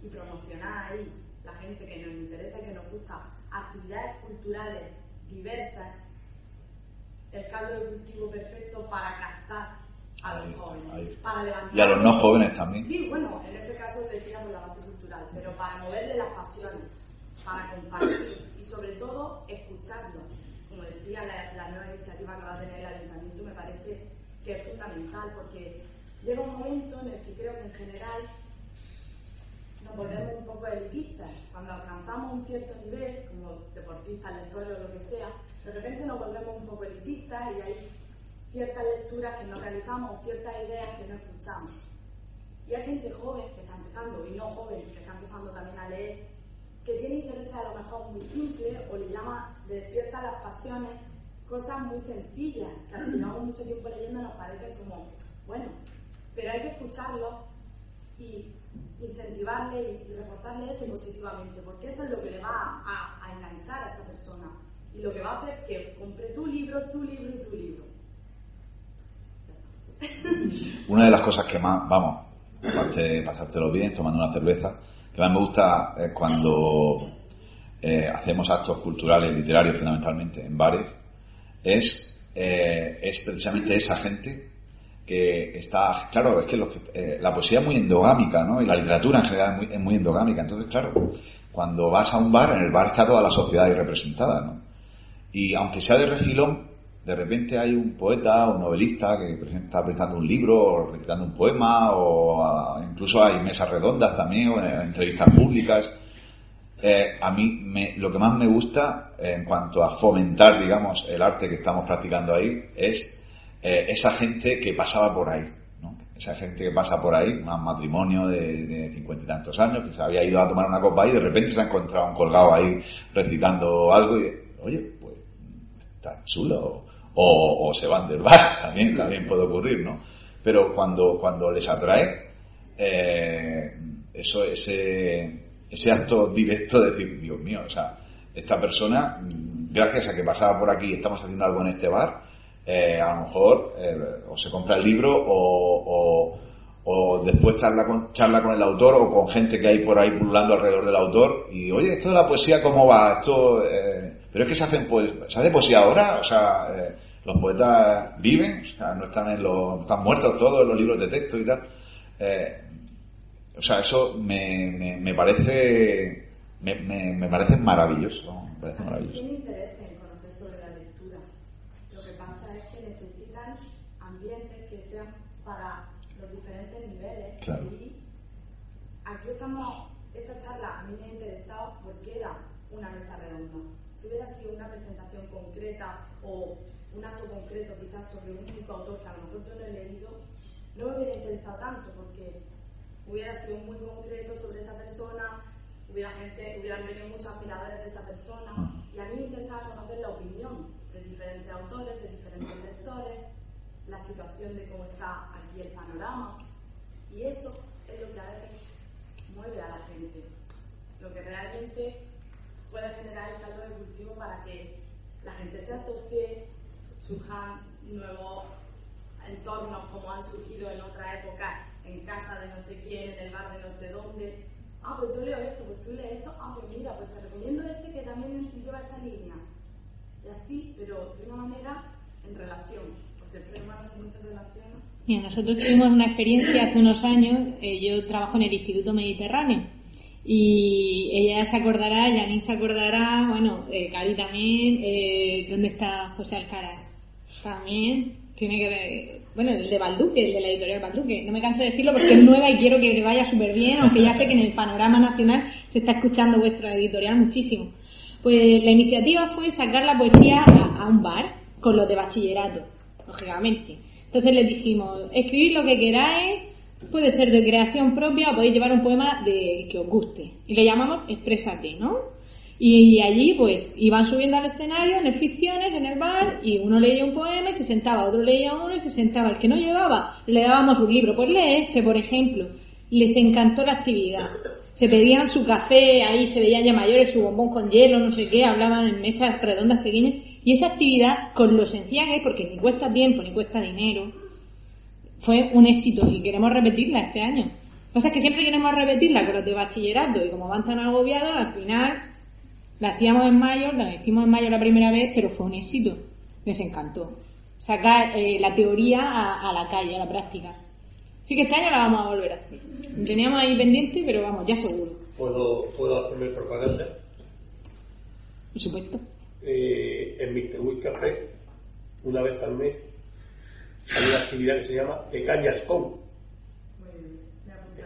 y promocionar ahí la gente que nos interesa y que nos gusta, actividades culturales diversas, el caldo de cultivo perfecto para captar a los jóvenes, para levantar. Y a los no jóvenes también. Sí, bueno, en este caso decía por la base cultural, pero para moverle las pasiones, para compartir y sobre todo escucharlo. Como decía, la, la nueva iniciativa que va a tener el ayuntamiento me parece que es fundamental porque llega un momento en el que creo que en general nos volvemos un poco elitistas. Cuando alcanzamos un cierto nivel, como deportistas, lectores o lo que sea, de repente nos volvemos un poco elitistas y hay ciertas lecturas que no realizamos ciertas ideas que no escuchamos. Y hay gente joven que está empezando, y no joven, que está empezando también a leer, que tiene intereses a lo mejor muy simples o le llama, despierta las pasiones, cosas muy sencillas, que al llevamos mucho tiempo leyendo nos parecen como, bueno, pero hay que escucharlo y incentivarle y reforzarle eso positivamente, porque eso es lo que le va a, a enganchar a esa persona y lo que va a hacer que compre tu libro, tu libro y tu libro. Una de las cosas que más, vamos, aparte de pasártelo bien, tomando una cerveza, que más me gusta cuando eh, hacemos actos culturales, literarios fundamentalmente, en bares, es, eh, es precisamente esa gente que está, claro, es que, los que eh, la poesía es muy endogámica, ¿no? Y la literatura en general es muy, endogámica. Entonces, claro, cuando vas a un bar, en el bar está toda la sociedad ahí representada, ¿no? Y aunque sea de refilón, de repente hay un poeta un novelista que está prestando un libro o recitando un poema o ah, incluso hay mesas redondas también o eh, entrevistas públicas. Eh, a mí lo que más me gusta en cuanto a fomentar, digamos, el arte que estamos practicando ahí es eh, esa gente que pasaba por ahí. ¿no? Esa gente que pasa por ahí, un matrimonio de cincuenta y tantos años, que se había ido a tomar una copa y de repente se ha encontrado un colgado ahí recitando algo y, oye, pues está chulo. O, se van del bar, también, también puede ocurrir, ¿no? Pero cuando, cuando les atrae, eh, eso, ese, ese acto directo de decir, Dios mío, o sea, esta persona, mm, gracias a que pasaba por aquí estamos haciendo algo en este bar, eh, a lo mejor eh, o se compra el libro o, o, después charla con, charla con el autor o con gente que hay por ahí pululando alrededor del autor y, oye, esto de la poesía, ¿cómo va? Esto, eh, pero es que se hacen se hace poesía ahora, o sea, los poetas viven, o sea, no están en los, están muertos todos en los libros de texto y tal. O sea, eso me, me, me parece, me, me, me parece maravilloso, interés en conocer sobre la lectura. Lo que pasa es que necesitan ambientes que sean para los diferentes niveles. Claro. Y estamos, esta charla a mí me ha interesado porque era una mesa redonda. Si hubiera sido una presentación concreta o un acto concreto quizás sobre un único autor que a lo mejor yo no he leído, no me hubiera interesado tanto porque hubiera sido muy concreto sobre esa persona, hubiera gente, hubieran venido muchos admiradores de esa persona. Y a mí me interesaba conocer la opinión de diferentes autores, de diferentes lectores, la situación de cómo está aquí el panorama. Y eso es lo que a veces mueve a la gente, lo que realmente puede generar el caldo de cultivo para que la gente se asocie, surjan nuevos entornos como han surgido en otra época, en casa de no sé quién, en el bar de no sé dónde. Ah, pues yo leo esto, pues tú lees esto, ah, pues mira, pues te recomiendo este que también lleva esta línea. Y así, pero de una manera en relación, porque el ser humano se relaciona. Mira, nosotros tuvimos una experiencia hace unos años, eh, yo trabajo en el Instituto Mediterráneo y ella se acordará, Janine se acordará, bueno, eh, Cari también, eh, ¿dónde está José Alcaraz? También tiene que bueno, el de Balduque, el de la editorial Balduque. No me canso de decirlo porque es nueva y quiero que le vaya súper bien, aunque ya sé que en el panorama nacional se está escuchando vuestra editorial muchísimo. Pues la iniciativa fue sacar la poesía a un bar con los de bachillerato, lógicamente. Entonces les dijimos, escribid lo que queráis, puede ser de creación propia o podéis llevar un poema de que os guste. Y le llamamos Exprésate, ¿no? Y allí, pues, iban subiendo al escenario en ficciones, en el bar, y uno leía un poema y se sentaba, otro leía uno y se sentaba. El que no llevaba, le dábamos un libro. Pues lee este, por ejemplo. Les encantó la actividad. Se pedían su café, ahí se veían ya mayores, su bombón con hielo, no sé qué, hablaban en mesas redondas pequeñas. Y esa actividad, con lo sencilla que es, porque ni cuesta tiempo, ni cuesta dinero, fue un éxito y queremos repetirla este año. Lo que pasa es que siempre queremos repetirla con los de bachillerato y como van tan agobiados, al final la hacíamos en mayo, la hicimos en mayo la primera vez, pero fue un éxito. Les encantó. Sacar eh, la teoría a, a, la calle, a la práctica. Así que este año la vamos a volver a hacer. Teníamos ahí pendiente, pero vamos, ya seguro. ¿Puedo, ¿puedo hacerme propaganda? Por supuesto. Eh, en Mr. Wick Café, una vez al mes, hay una actividad que se llama De Cañas Con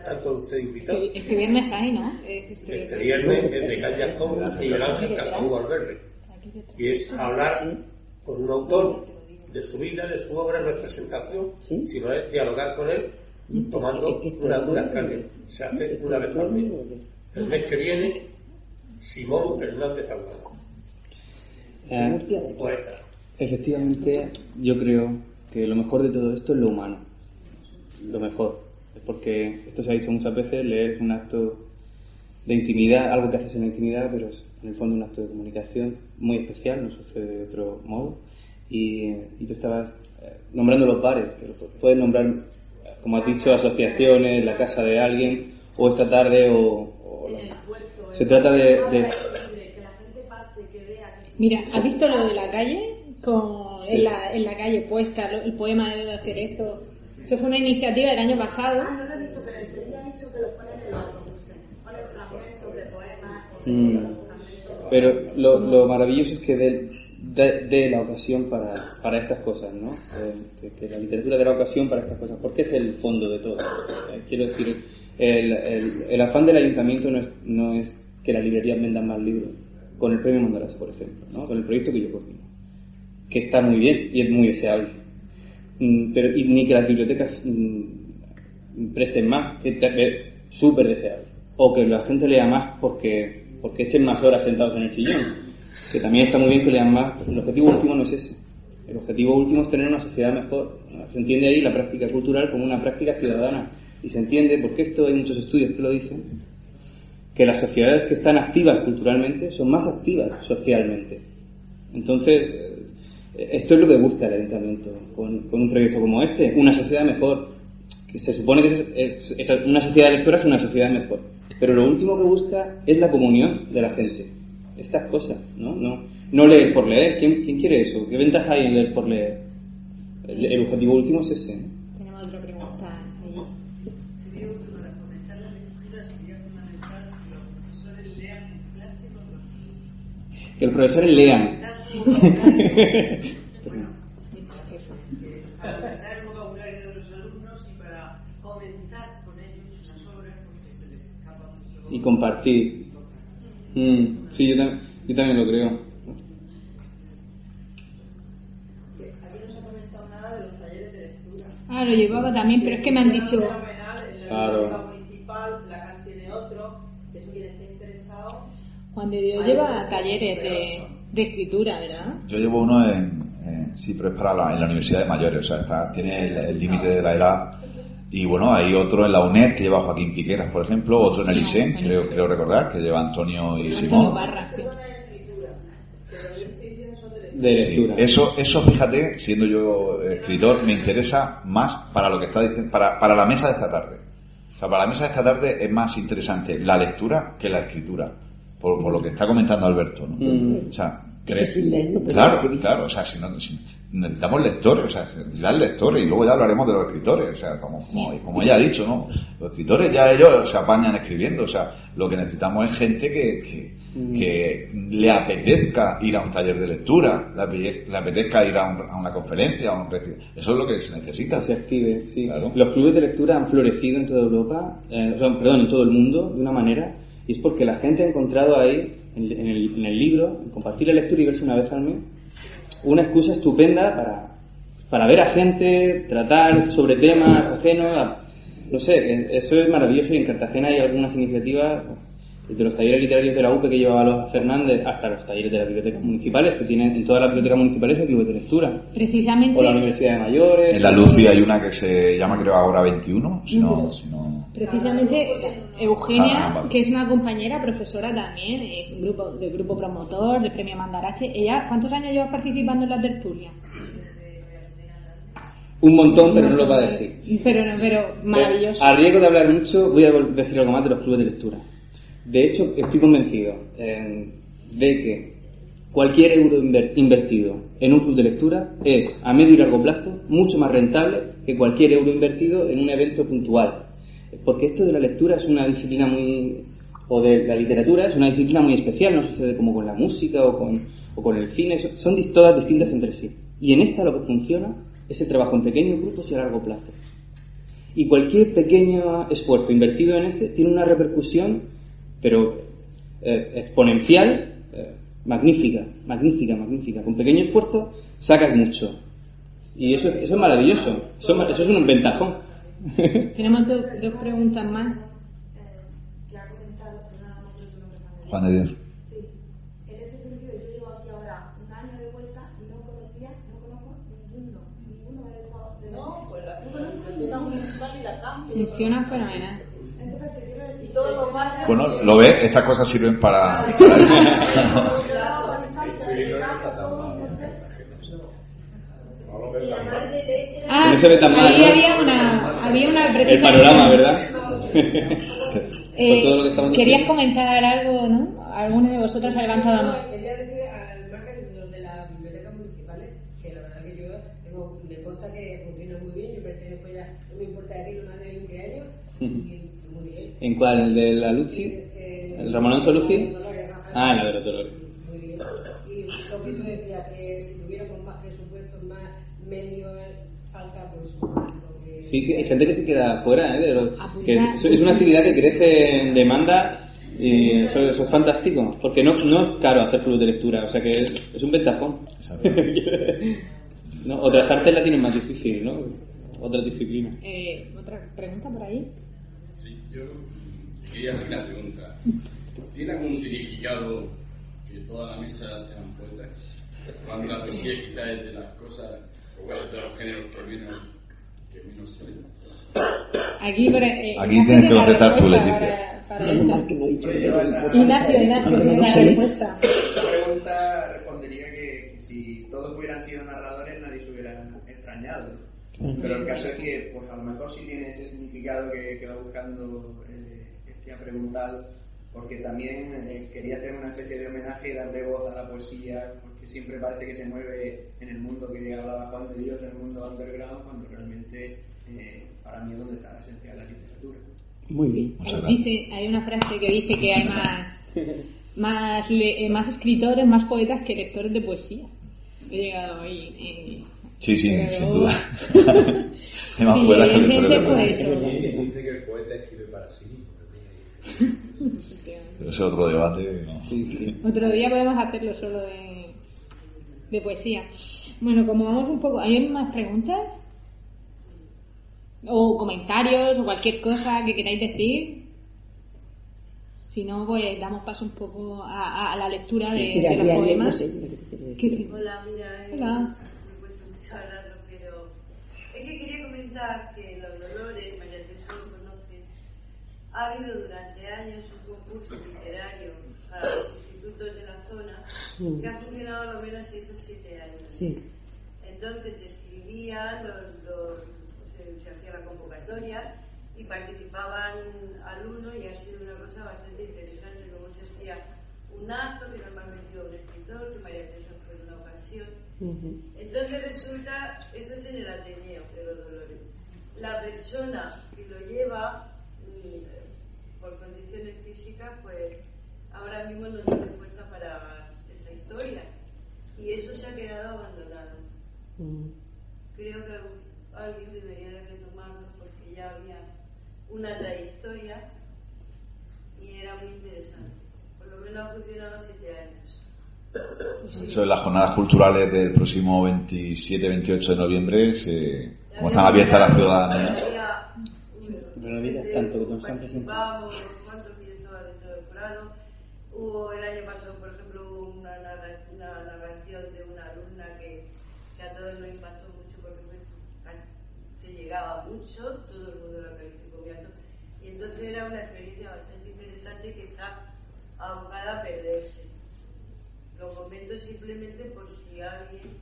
están todos ustedes invitados. Este viernes hay, ¿no? Este, este viernes es de Cañas con Miguel Ángel Casaú Alberre. Y es hablar con un autor de su vida, de su obra, no es presentación, sino es dialogar con él tomando una, una carne. Se hace una vez al mes. El mes que viene, Simón Hernández Albano. Eh, poeta. Efectivamente, yo creo que lo mejor de todo esto es lo humano. Lo mejor porque esto se ha dicho muchas veces, leer es un acto de intimidad, algo que haces en la intimidad, pero es en el fondo un acto de comunicación muy especial, no sucede de otro modo. Y, tú estabas eh, nombrando los bares, pero puedes nombrar, como has dicho, asociaciones, la casa de alguien, o esta tarde, o... se trata de, Mira, ¿has visto lo de la calle? Con, en, la, en la calle puesta, el poema de hacer esto eso fue una iniciativa del año pasado. Ah, no lo he visto, pero sí ha dicho que lo ponen en los autobuses. Ponen fragmentos de poemas. Mm. Pero lo, lo, maravilloso es que dé de, la ocasión para, para estas cosas, ¿no? Eh, que, que, la literatura dé la ocasión para estas cosas, porque es el fondo de todo. Eh, quiero decir, el, el, el, afán del ayuntamiento no es, no es que las librerías vendan más libros, con el premio Mandarás, por ejemplo, ¿no? con el proyecto que yo coordino, que está muy bien y es muy deseable Mm, pero y ni que las bibliotecas mm, presten más, que es súper deseable. O que la gente lea más porque, porque echen más horas sentados en el sillón, que también está muy bien que lean más. El objetivo último no es ese. El objetivo último es tener una sociedad mejor. Se entiende ahí la práctica cultural como una práctica ciudadana. Y se entiende, porque esto hay muchos estudios que lo dicen, que las sociedades que están activas culturalmente son más activas socialmente. Entonces, esto es lo que busca el ayuntamiento con, un proyecto como este, una sociedad mejor. Se supone que es, una sociedad electora es una sociedad mejor. Pero lo último que busca es la comunión de la gente. Estas cosas, ¿no? No, no leer por leer. ¿Quién, ¿Quién quiere eso? ¿Qué ventaja hay en leer por leer? El, objetivo último es ese. Tenemos Que los profesores lean para el vocabulario de los alumnos y para comentar con ellos las obras porque se les escapa mucho. Y compartir. Mm, sí, yo, tam yo, también lo creo. Aquí no se ha comentado nada de los talleres de lectura. Ah, lo llevaba también, pero es que me han dicho. Claro. La municipal, la CAN tiene otro, eso quiere decir interesante Juan de Dios lleva talleres de, de escritura, ¿verdad? Yo llevo uno en, en- sí, pero es para la, en la Universidad de Mayores, o sea, está- tiene el límite de la edad. Y bueno, hay otro en la UNED que lleva Joaquín Piqueras, por ejemplo, otro en el Sí, ISEN, creo, creo recordar, que lleva Antonio y Antonio Simón. Sí. De Sí, lectura. Eso, eso, fíjate, siendo yo escritor, me interesa más para lo que está diciendo, para, para la mesa de esta tarde. O sea, para la mesa de esta tarde es más interesante la lectura que la escritura, por, por lo que está comentando Alberto. ¿no? Mm. O sea, ¿crees? claro, claro, o sea, si no, si- necesitamos lectores, o sea, necesitas lectores y luego ya hablaremos de los escritores, o sea, como, como, como ella ha dicho, ¿no? Los escritores ya ellos se apañan escribiendo, o sea, lo que necesitamos es gente que, que, que le apetezca ir a un taller de lectura, le, le apetezca ir a, un- a una conferencia, a un eso es lo que se necesita. Que se active, sí. Claro. Los clubes de lectura han florecido en toda Europa, eh, perdón, en todo el mundo, de una manera, y es porque la gente ha encontrado ahí, en, en el, en el libro, en compartir la lectura y verse una vez al mes, una excusa estupenda para, para ver a gente, tratar sobre temas ajenos, no sé, eh, eso es maravilloso y en Cartagena hay algunas iniciativas, desde los talleres literarios de la UPE que llevaba los Fernández hasta los talleres de las bibliotecas municipales, que tienen en todas las bibliotecas municipales hay clubes de lectura. Precisamente, O la Universidad de Mayores. En la Lucy hay una que se llama, creo, ahora 21, si no, si no... precisamente Eugenia, Ah, vale. que es una compañera, profesora también, eh, grupo, de grupo promotor, de premio Mandarache, ella, ¿cuántos años lleva participando en la tertulia? Un montón, pero no lo va a decir. Pero, no, pero maravilloso. A riesgo de hablar mucho, voy a decir algo más de los clubes de lectura. De hecho, estoy convencido eh, de que cualquier euro inver- invertido en un club de lectura es, a medio y largo plazo, mucho más rentable que cualquier euro invertido en un evento puntual. Porque esto de la lectura es una disciplina muy... o de la literatura es una disciplina muy especial, no sucede como con la música o con, o con el cine, son- todas distintas entre sí. Y en esta lo que funciona es el trabajo en pequeños grupos y a largo plazo. Y cualquier pequeño esfuerzo invertido en ese tiene una repercusión, pero eh, exponencial, eh, magnífica, magnífica, magnífica. Con pequeño esfuerzo sacas mucho. Y eso, eso es maravilloso. Eso, eso es un ventajón. Tenemos dos, dos preguntas más. Juan de Juan de Dios. Sí, en ese sentido yo llevo aquí ahora un año de vuelta y no conocía, no conozco ninguno, ninguno de esos. De no, pues la, no conozco ninguno. municipal y la campo. Funciona fenomenal. Entonces te quiero decir, y todos los barrios. Bueno, lo ves, estas cosas sirven para... para eso. Ah, No se ve tan mal, ahí ¿no? había una, había una El panorama, ¿verdad? Eh, querías diciendo. comentar algo, ¿no? Alguno de vosotros ha levantado la mano. Quería decir ¿En cuál? ¿El de la Luci? Eh, ¿El Ramón Alonso Luci? Dolores, Rafael. Ah, en la de los Dolores. Muy bien. Y tú decías, que si tuviéramos más presupuestos, más medios, falta pues lo que... Sí, sí, hay gente que se queda fuera, ¿eh? de que es, una actividad que crece en demanda y eso, eso es fantástico, porque no, no es caro hacer club de lectura, o sea que es, es un ventajón. ¿No? Otras artes la tienen más difícil, ¿no? Otras disciplinas. Eh, ¿Otra pregunta por ahí? Yo quería hacer una pregunta. ¿Tiene algún significado que toda la mesa sean poetas? Cuando la poesía quizás es de las cosas, o bueno, de los géneros que menos, que menos se ven. Aquí, por, eh, Aquí tienes que contestar tú, Leticia. para- para. Ignacio, Ignacio, tiene la respuesta. Esa pregunta respondería que si todos hubieran sido narradores nadie se hubiera extrañado. Pero el caso es que pues a lo mejor sí tiene ese significado que, que va buscando eh, este ha preguntado, porque también eh, quería hacer una especie de homenaje y darle voz a la poesía, porque siempre parece que se mueve en el mundo que hablaba Juan de Dios, en el mundo underground, cuando realmente eh, para mí es donde está la esencia de la literatura. Muy bien. Eh. Dice, hay una frase que dice que hay más, más, le- eh, más escritores, más poetas que lectores de poesía. He llegado ahí. Sí, sí, pero- sin duda. Hay más Sí, que poesía. eso. Dice que el poeta escribe para sí. porque tiene- Pero ese es otro debate. ¿no? Sí, sí. Otro día podemos hacerlo solo de, de poesía. Bueno, como vamos un poco... ¿Hay más preguntas? O comentarios, o cualquier cosa que queráis decir. Si no, pues damos paso un poco a, a la lectura de, Mira, de los poemas. no sé. Hola, mira, eh, Hola. Mucho hablarlo, pero es que quería comentar que Los Dolores, María lo conoce, ha habido durante años un concurso literario para los institutos de la zona que ha funcionado a lo menos 6 o 7 años. Sí. Entonces se escribían, los, los- se, se hacía la convocatoria y participaban alumnos y ha sido una cosa bastante interesante. Luego se hacía un acto que normalmente un escritor, que María una Entonces resulta, eso es en el Ateneo de los Dolores. La persona que lo lleva, mm, por condiciones físicas, pues ahora mismo no tiene fuerza para esta historia. Y eso se ha quedado abandonado. Mm. Creo que alguien debería de retomarlo porque ya había una trayectoria y era muy interesante. Por lo menos ha funcionado siete años. Eso en las jornadas culturales del próximo 27-28 de noviembre, se, como están abiertas a la ciudadanía. Pero no digas tanto que siempre siempre. Participamos, cuántos directores dentro del jurado. Hubo el año pasado, por ejemplo, una, narra- una narración de una alumna que, que a todos nos impactó mucho porque fue, te llegaba mucho, todo el mundo la calificó alto. Y entonces era una experiencia bastante interesante que está abocada a perderse. Lo comento simplemente por si alguien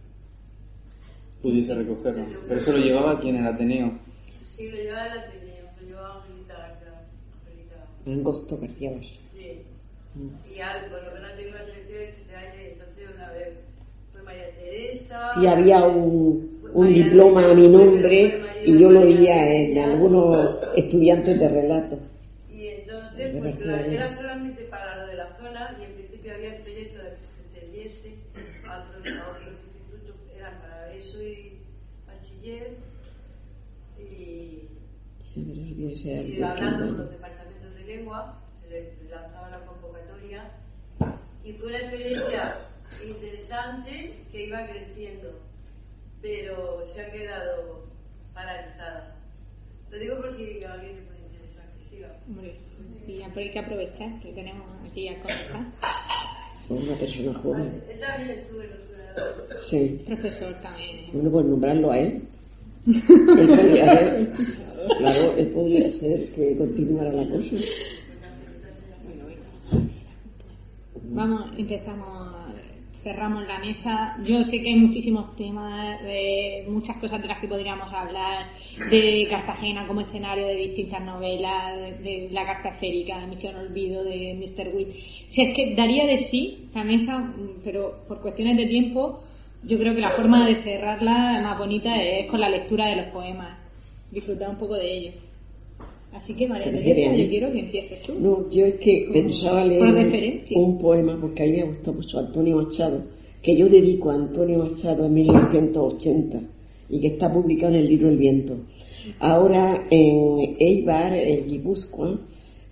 Pudiese recogerlo. Pero eso lo llevaba aquí en el Ateneo. sí lo llevaba al Ateneo, lo llevaba Angelita. Angosto García Vaso. Sí. Y al, por lo menos tengo una trayectoria de años y entonces una vez fue María Teresa. Y había un, un diploma a mi nombre y yo lo oía en algunos estudiantes de relato. Y entonces, pues claro, era solamente para lo de la zona y en principio había el proyecto de que se extendiese a otros, a otros institutos, eran para eso y bachiller. Y, Sí, pero eso tiene que ser y hablando con los departamentos de lengua, se les lanzaba la convocatoria y fue una experiencia interesante que iba creciendo, pero se ha quedado paralizada. Lo digo por si a alguien le puede interesar que siga. Hombre, y hay que aprovechar que tenemos aquí a Costa. Una persona joven. Él también estuvo en los jurados. Sí. Profesor también. Bueno, pues nombrarlo a él. Él podría ser, claro, él podría ser que continuara la cosa. Vamos, empezamos, cerramos la mesa. Yo sé que hay muchísimos temas, de muchas cosas de las que podríamos hablar, de Cartagena como escenario de distintas novelas, de, de la carta esférica, de Misión Olvido, de Mr. Witt. Si es que daría de sí la mesa, pero por cuestiones de tiempo, yo creo que la forma de cerrarla más bonita es con la lectura de los poemas, disfrutar un poco de ellos. Así que María ¿Te Teresa, yo quiero que empieces tú. No, yo es que pensaba leer un poema, porque a mí me gustó mucho Antonio Machado, que yo dedico a Antonio Machado en 1980 y que está publicado en el libro El Viento. Ahora en Eibar, en Guipúzcoa,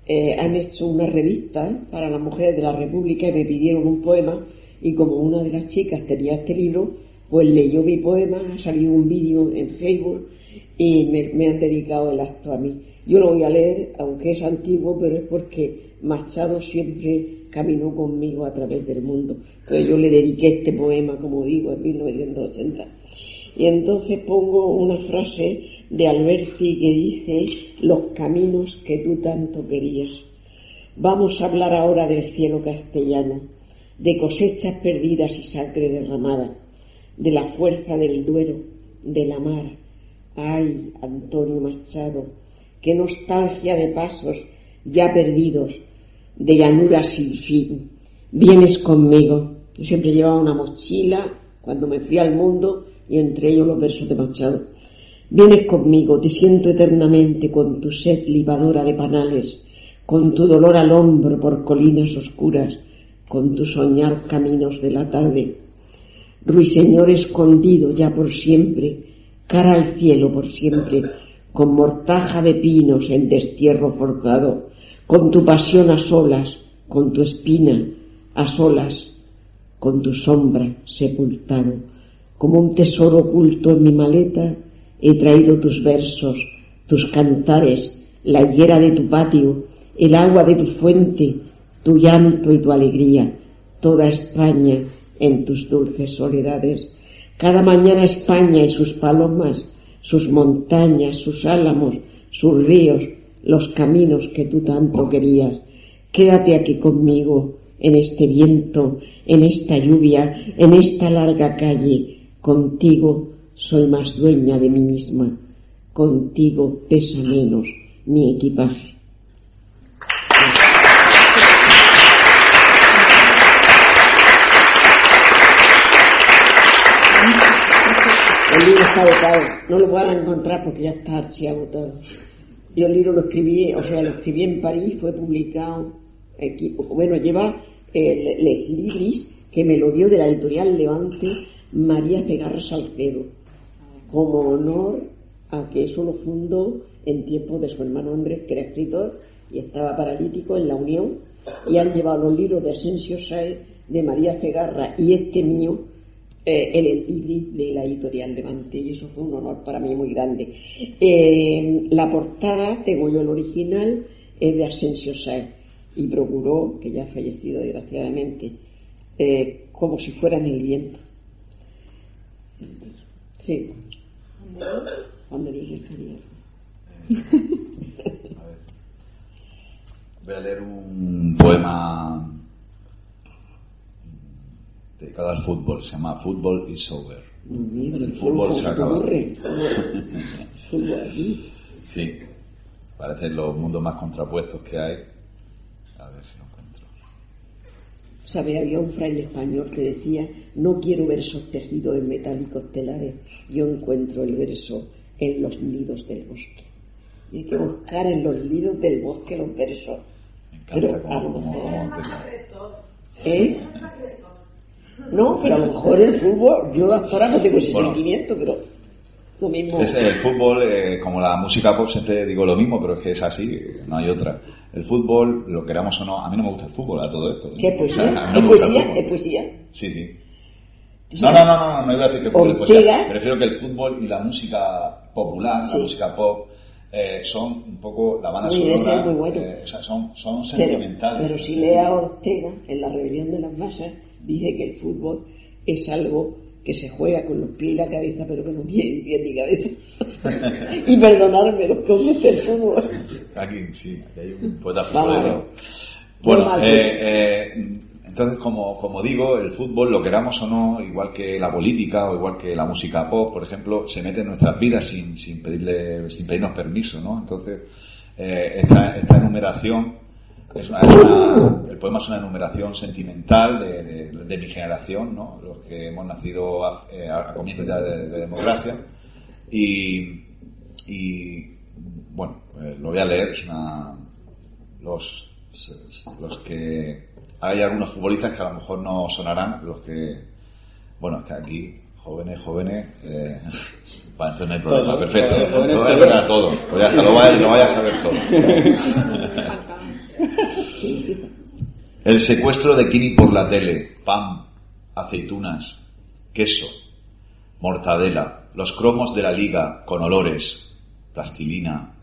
eh, han hecho una revista para las mujeres de la República y me pidieron un poema y como una de las chicas tenía este libro, pues leyó mi poema, ha salido un vídeo en Facebook y me, me han dedicado el acto a mí. Yo lo voy a leer, aunque es antiguo, pero es porque Machado siempre caminó conmigo a través del mundo. Entonces yo le dediqué este poema, como digo, en 1980. Y entonces pongo una frase de Alberti que dice, los caminos que tú tanto querías. Vamos a hablar ahora del cielo castellano, de cosechas perdidas y sangre derramada, de la fuerza del duero, de la mar. Ay, Antonio Machado, qué nostalgia de pasos ya perdidos, de llanuras sin fin. Vienes conmigo. Yo siempre llevaba una mochila cuando me fui al mundo y entre ellos los versos de Machado. Vienes conmigo, te siento eternamente con tu sed libadora de panales, con tu dolor al hombro por colinas oscuras, con tu soñar caminos de la tarde. Ruiseñor escondido ya por siempre, cara al cielo por siempre, con mortaja de pinos en destierro forzado, con tu pasión a solas, con tu espina a solas, con tu sombra sepultado. Como un tesoro oculto en mi maleta, he traído tus versos, tus cantares, la higuera de tu patio, el agua de tu fuente, tu llanto y tu alegría, toda España en tus dulces soledades. Cada mañana España y sus palomas, sus montañas, sus álamos, sus ríos, los caminos que tú tanto querías. Quédate aquí conmigo, en este viento, en esta lluvia, en esta larga calle. Contigo soy más dueña de mí misma. Contigo pesa menos mi equipaje. El libro está agotado, no lo van a encontrar porque ya está archivo todo. Yo el libro lo escribí, o sea, lo escribí en París, fue publicado, aquí, bueno, lleva el, Les Libris, que me lo dio de la editorial Levante María Cegarra Salcedo, como honor a que eso lo fundó en tiempos de su hermano Andrés, que era escritor y estaba paralítico en la Unión, y han llevado los libros de Asensio Saez, de María Cegarra y este mío, eh, el libro de la editorial Levante, y eso fue un honor para mí muy grande. Eh, la portada, tengo yo el original, es de Asensio Saez, y procuró, que ya ha fallecido desgraciadamente, eh, como si fuera en el viento. Sí. Cuando dije el Voy a leer un poema dedicado al fútbol, se llama Football is over. el fútbol se acaba. sí, parecen los mundos más contrapuestos que hay. A ver si lo encuentro. Sabe, había un fraile español que decía, no quiero versos tejidos en metálicos telares, yo encuentro el verso en los nidos del bosque. Y hay que buscar en los nidos del bosque los versos. Pero a lo mejor... ¿Eh? No, pero a lo mejor el fútbol, yo ahora no tengo ese sentimiento, pero lo mismo. Es el fútbol, eh, como la música pop, siempre digo lo mismo, pero es que es así, no hay otra. El fútbol, lo queramos o no, a mí no me gusta el fútbol, a todo esto. ¿Qué poesía? ¿Es poesía? ¿Es poesía? Sí, sí. No, no, no, no, no iba a decir que el fútbol es poesía. Prefiero que el fútbol y la música popular, la música pop, eh, son un poco la banda sonora, muy bueno. eh, o sea, son, son sentimentales. Pero, pero si lea Ortega en La rebelión de las masas, dice que el fútbol es algo que se juega con los pies y la cabeza, pero que no tiene ni pie ni cabeza. y perdonadme, los que es el fútbol. Aquí, sí, aquí hay un poeta futbolero. Bueno, eh, eh, entonces, como, como digo, el fútbol, lo queramos o no, igual que la política o igual que la música pop, por ejemplo, se mete en nuestras vidas sin, sin, pedirle, sin pedirnos permiso, ¿no? Entonces, eh, esta, esta enumeración, es una, es una, el poema es una enumeración sentimental de, de, de, mi generación, ¿no? Los que hemos nacido a, eh, a comienzos ya de, de, democracia. Y, y bueno, eh, lo voy a leer, es una, los, los que hay algunos futbolistas que a lo mejor no sonarán, los que, bueno, es que aquí, jóvenes, jóvenes, eh, para eso no hay problema, todo, perfecto, todo, todo, es verdad, todo, pues ya hasta lo vaya, lo vaya a saber todo. El secuestro de Kini por la tele, pan, aceitunas, queso, mortadela, los cromos de la liga con olores, plastilina,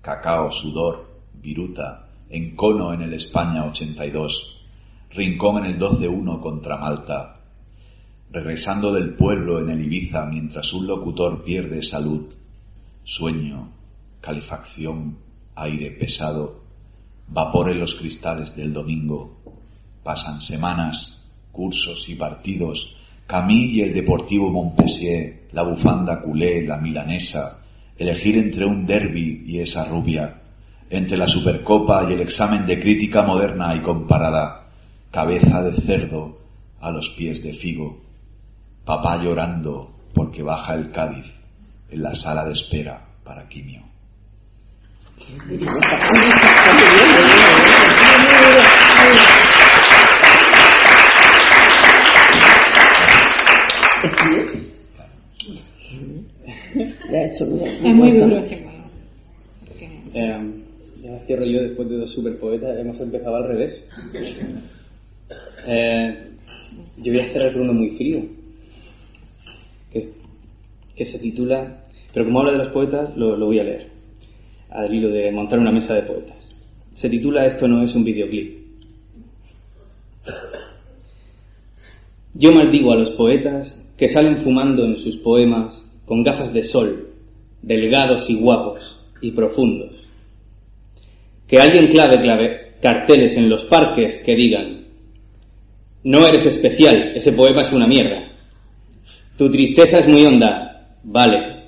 cacao, sudor, viruta, encono en el España 82, Rincón en el 12-1 contra Malta. Regresando del pueblo en el Ibiza mientras un locutor pierde salud. Sueño, calefacción, aire pesado, vapor los cristales del domingo. Pasan semanas, cursos y partidos, Camille y el Deportivo Montpellier, la bufanda culé, la milanesa, elegir entre un derby y esa rubia, entre la Supercopa y el examen de crítica moderna y comparada, cabeza de cerdo a los pies de Figo, papá llorando porque baja el Cádiz en la sala de espera para quimio. Es muy duro ese eh, ya cierro yo después de dos superpoetas, hemos empezado al revés. Eh, yo voy a cerrar con uno muy frío, que, que, se titula, pero como habla de los poetas, lo, lo voy a leer, al de montar una mesa de poetas. Se titula Esto no es un videoclip. Yo maldigo a los poetas que salen fumando en sus poemas con gafas de sol, delgados y guapos y profundos. Que alguien clave, clave carteles en los parques que digan, no eres especial, ese poema es una mierda. Tu tristeza es muy honda, vale.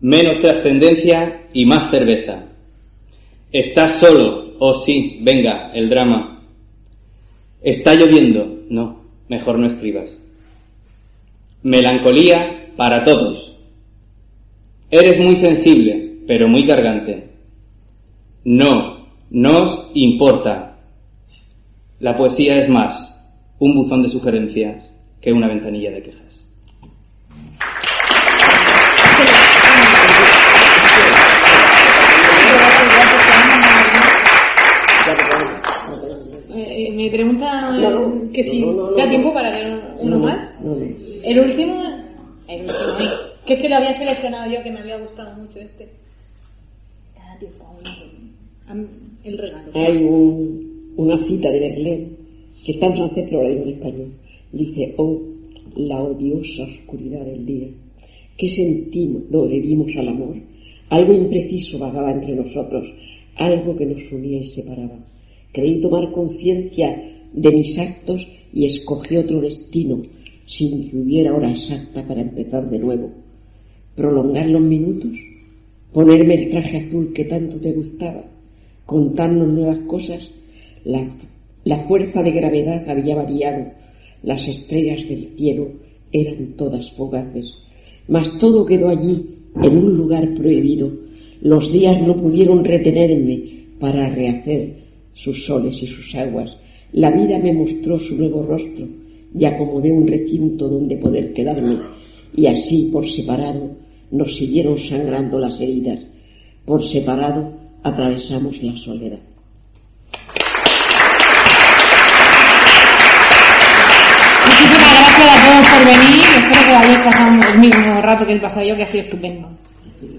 Menos trascendencia y más cerveza. Estás solo, oh sí, venga, el drama. Está lloviendo, no, mejor no escribas. Melancolía para todos. Eres muy sensible, pero muy cargante. No, nos importa. La poesía es más un buzón de sugerencias que una ventanilla de quejas. Eh, me pregunta No, no. Que si da tiempo para leer uno No, más. no, no. El último, el último, ay, que es que lo había seleccionado yo, que me había gustado mucho este. Da tiempo a uno. A- El regalo. Hay un- una cita de Berlín que está en francés pero la digo en español. Dice, oh, la odiosa oscuridad del día. ¿Qué sentimos, no, le dimos al amor? Algo impreciso vagaba entre nosotros, algo que nos unía y separaba. Creí tomar conciencia de mis actos y escogí otro destino, sin que hubiera hora exacta para empezar de nuevo. Prolongar los minutos, ponerme el traje azul que tanto te gustaba, contarnos nuevas cosas, la, la fuerza de gravedad había variado, las estrellas del cielo eran todas fugaces, mas todo quedó allí, en un lugar prohibido. Los días no pudieron retenerme para rehacer sus soles y sus aguas. La vida me mostró su nuevo rostro y acomodé un recinto donde poder quedarme. Y así, por separado, nos siguieron sangrando las heridas. Por separado, atravesamos la soledad. Muchísimas gracias a todos por venir. Espero que hayáis pasado el mismo rato que he pasado yo, que ha sido estupendo.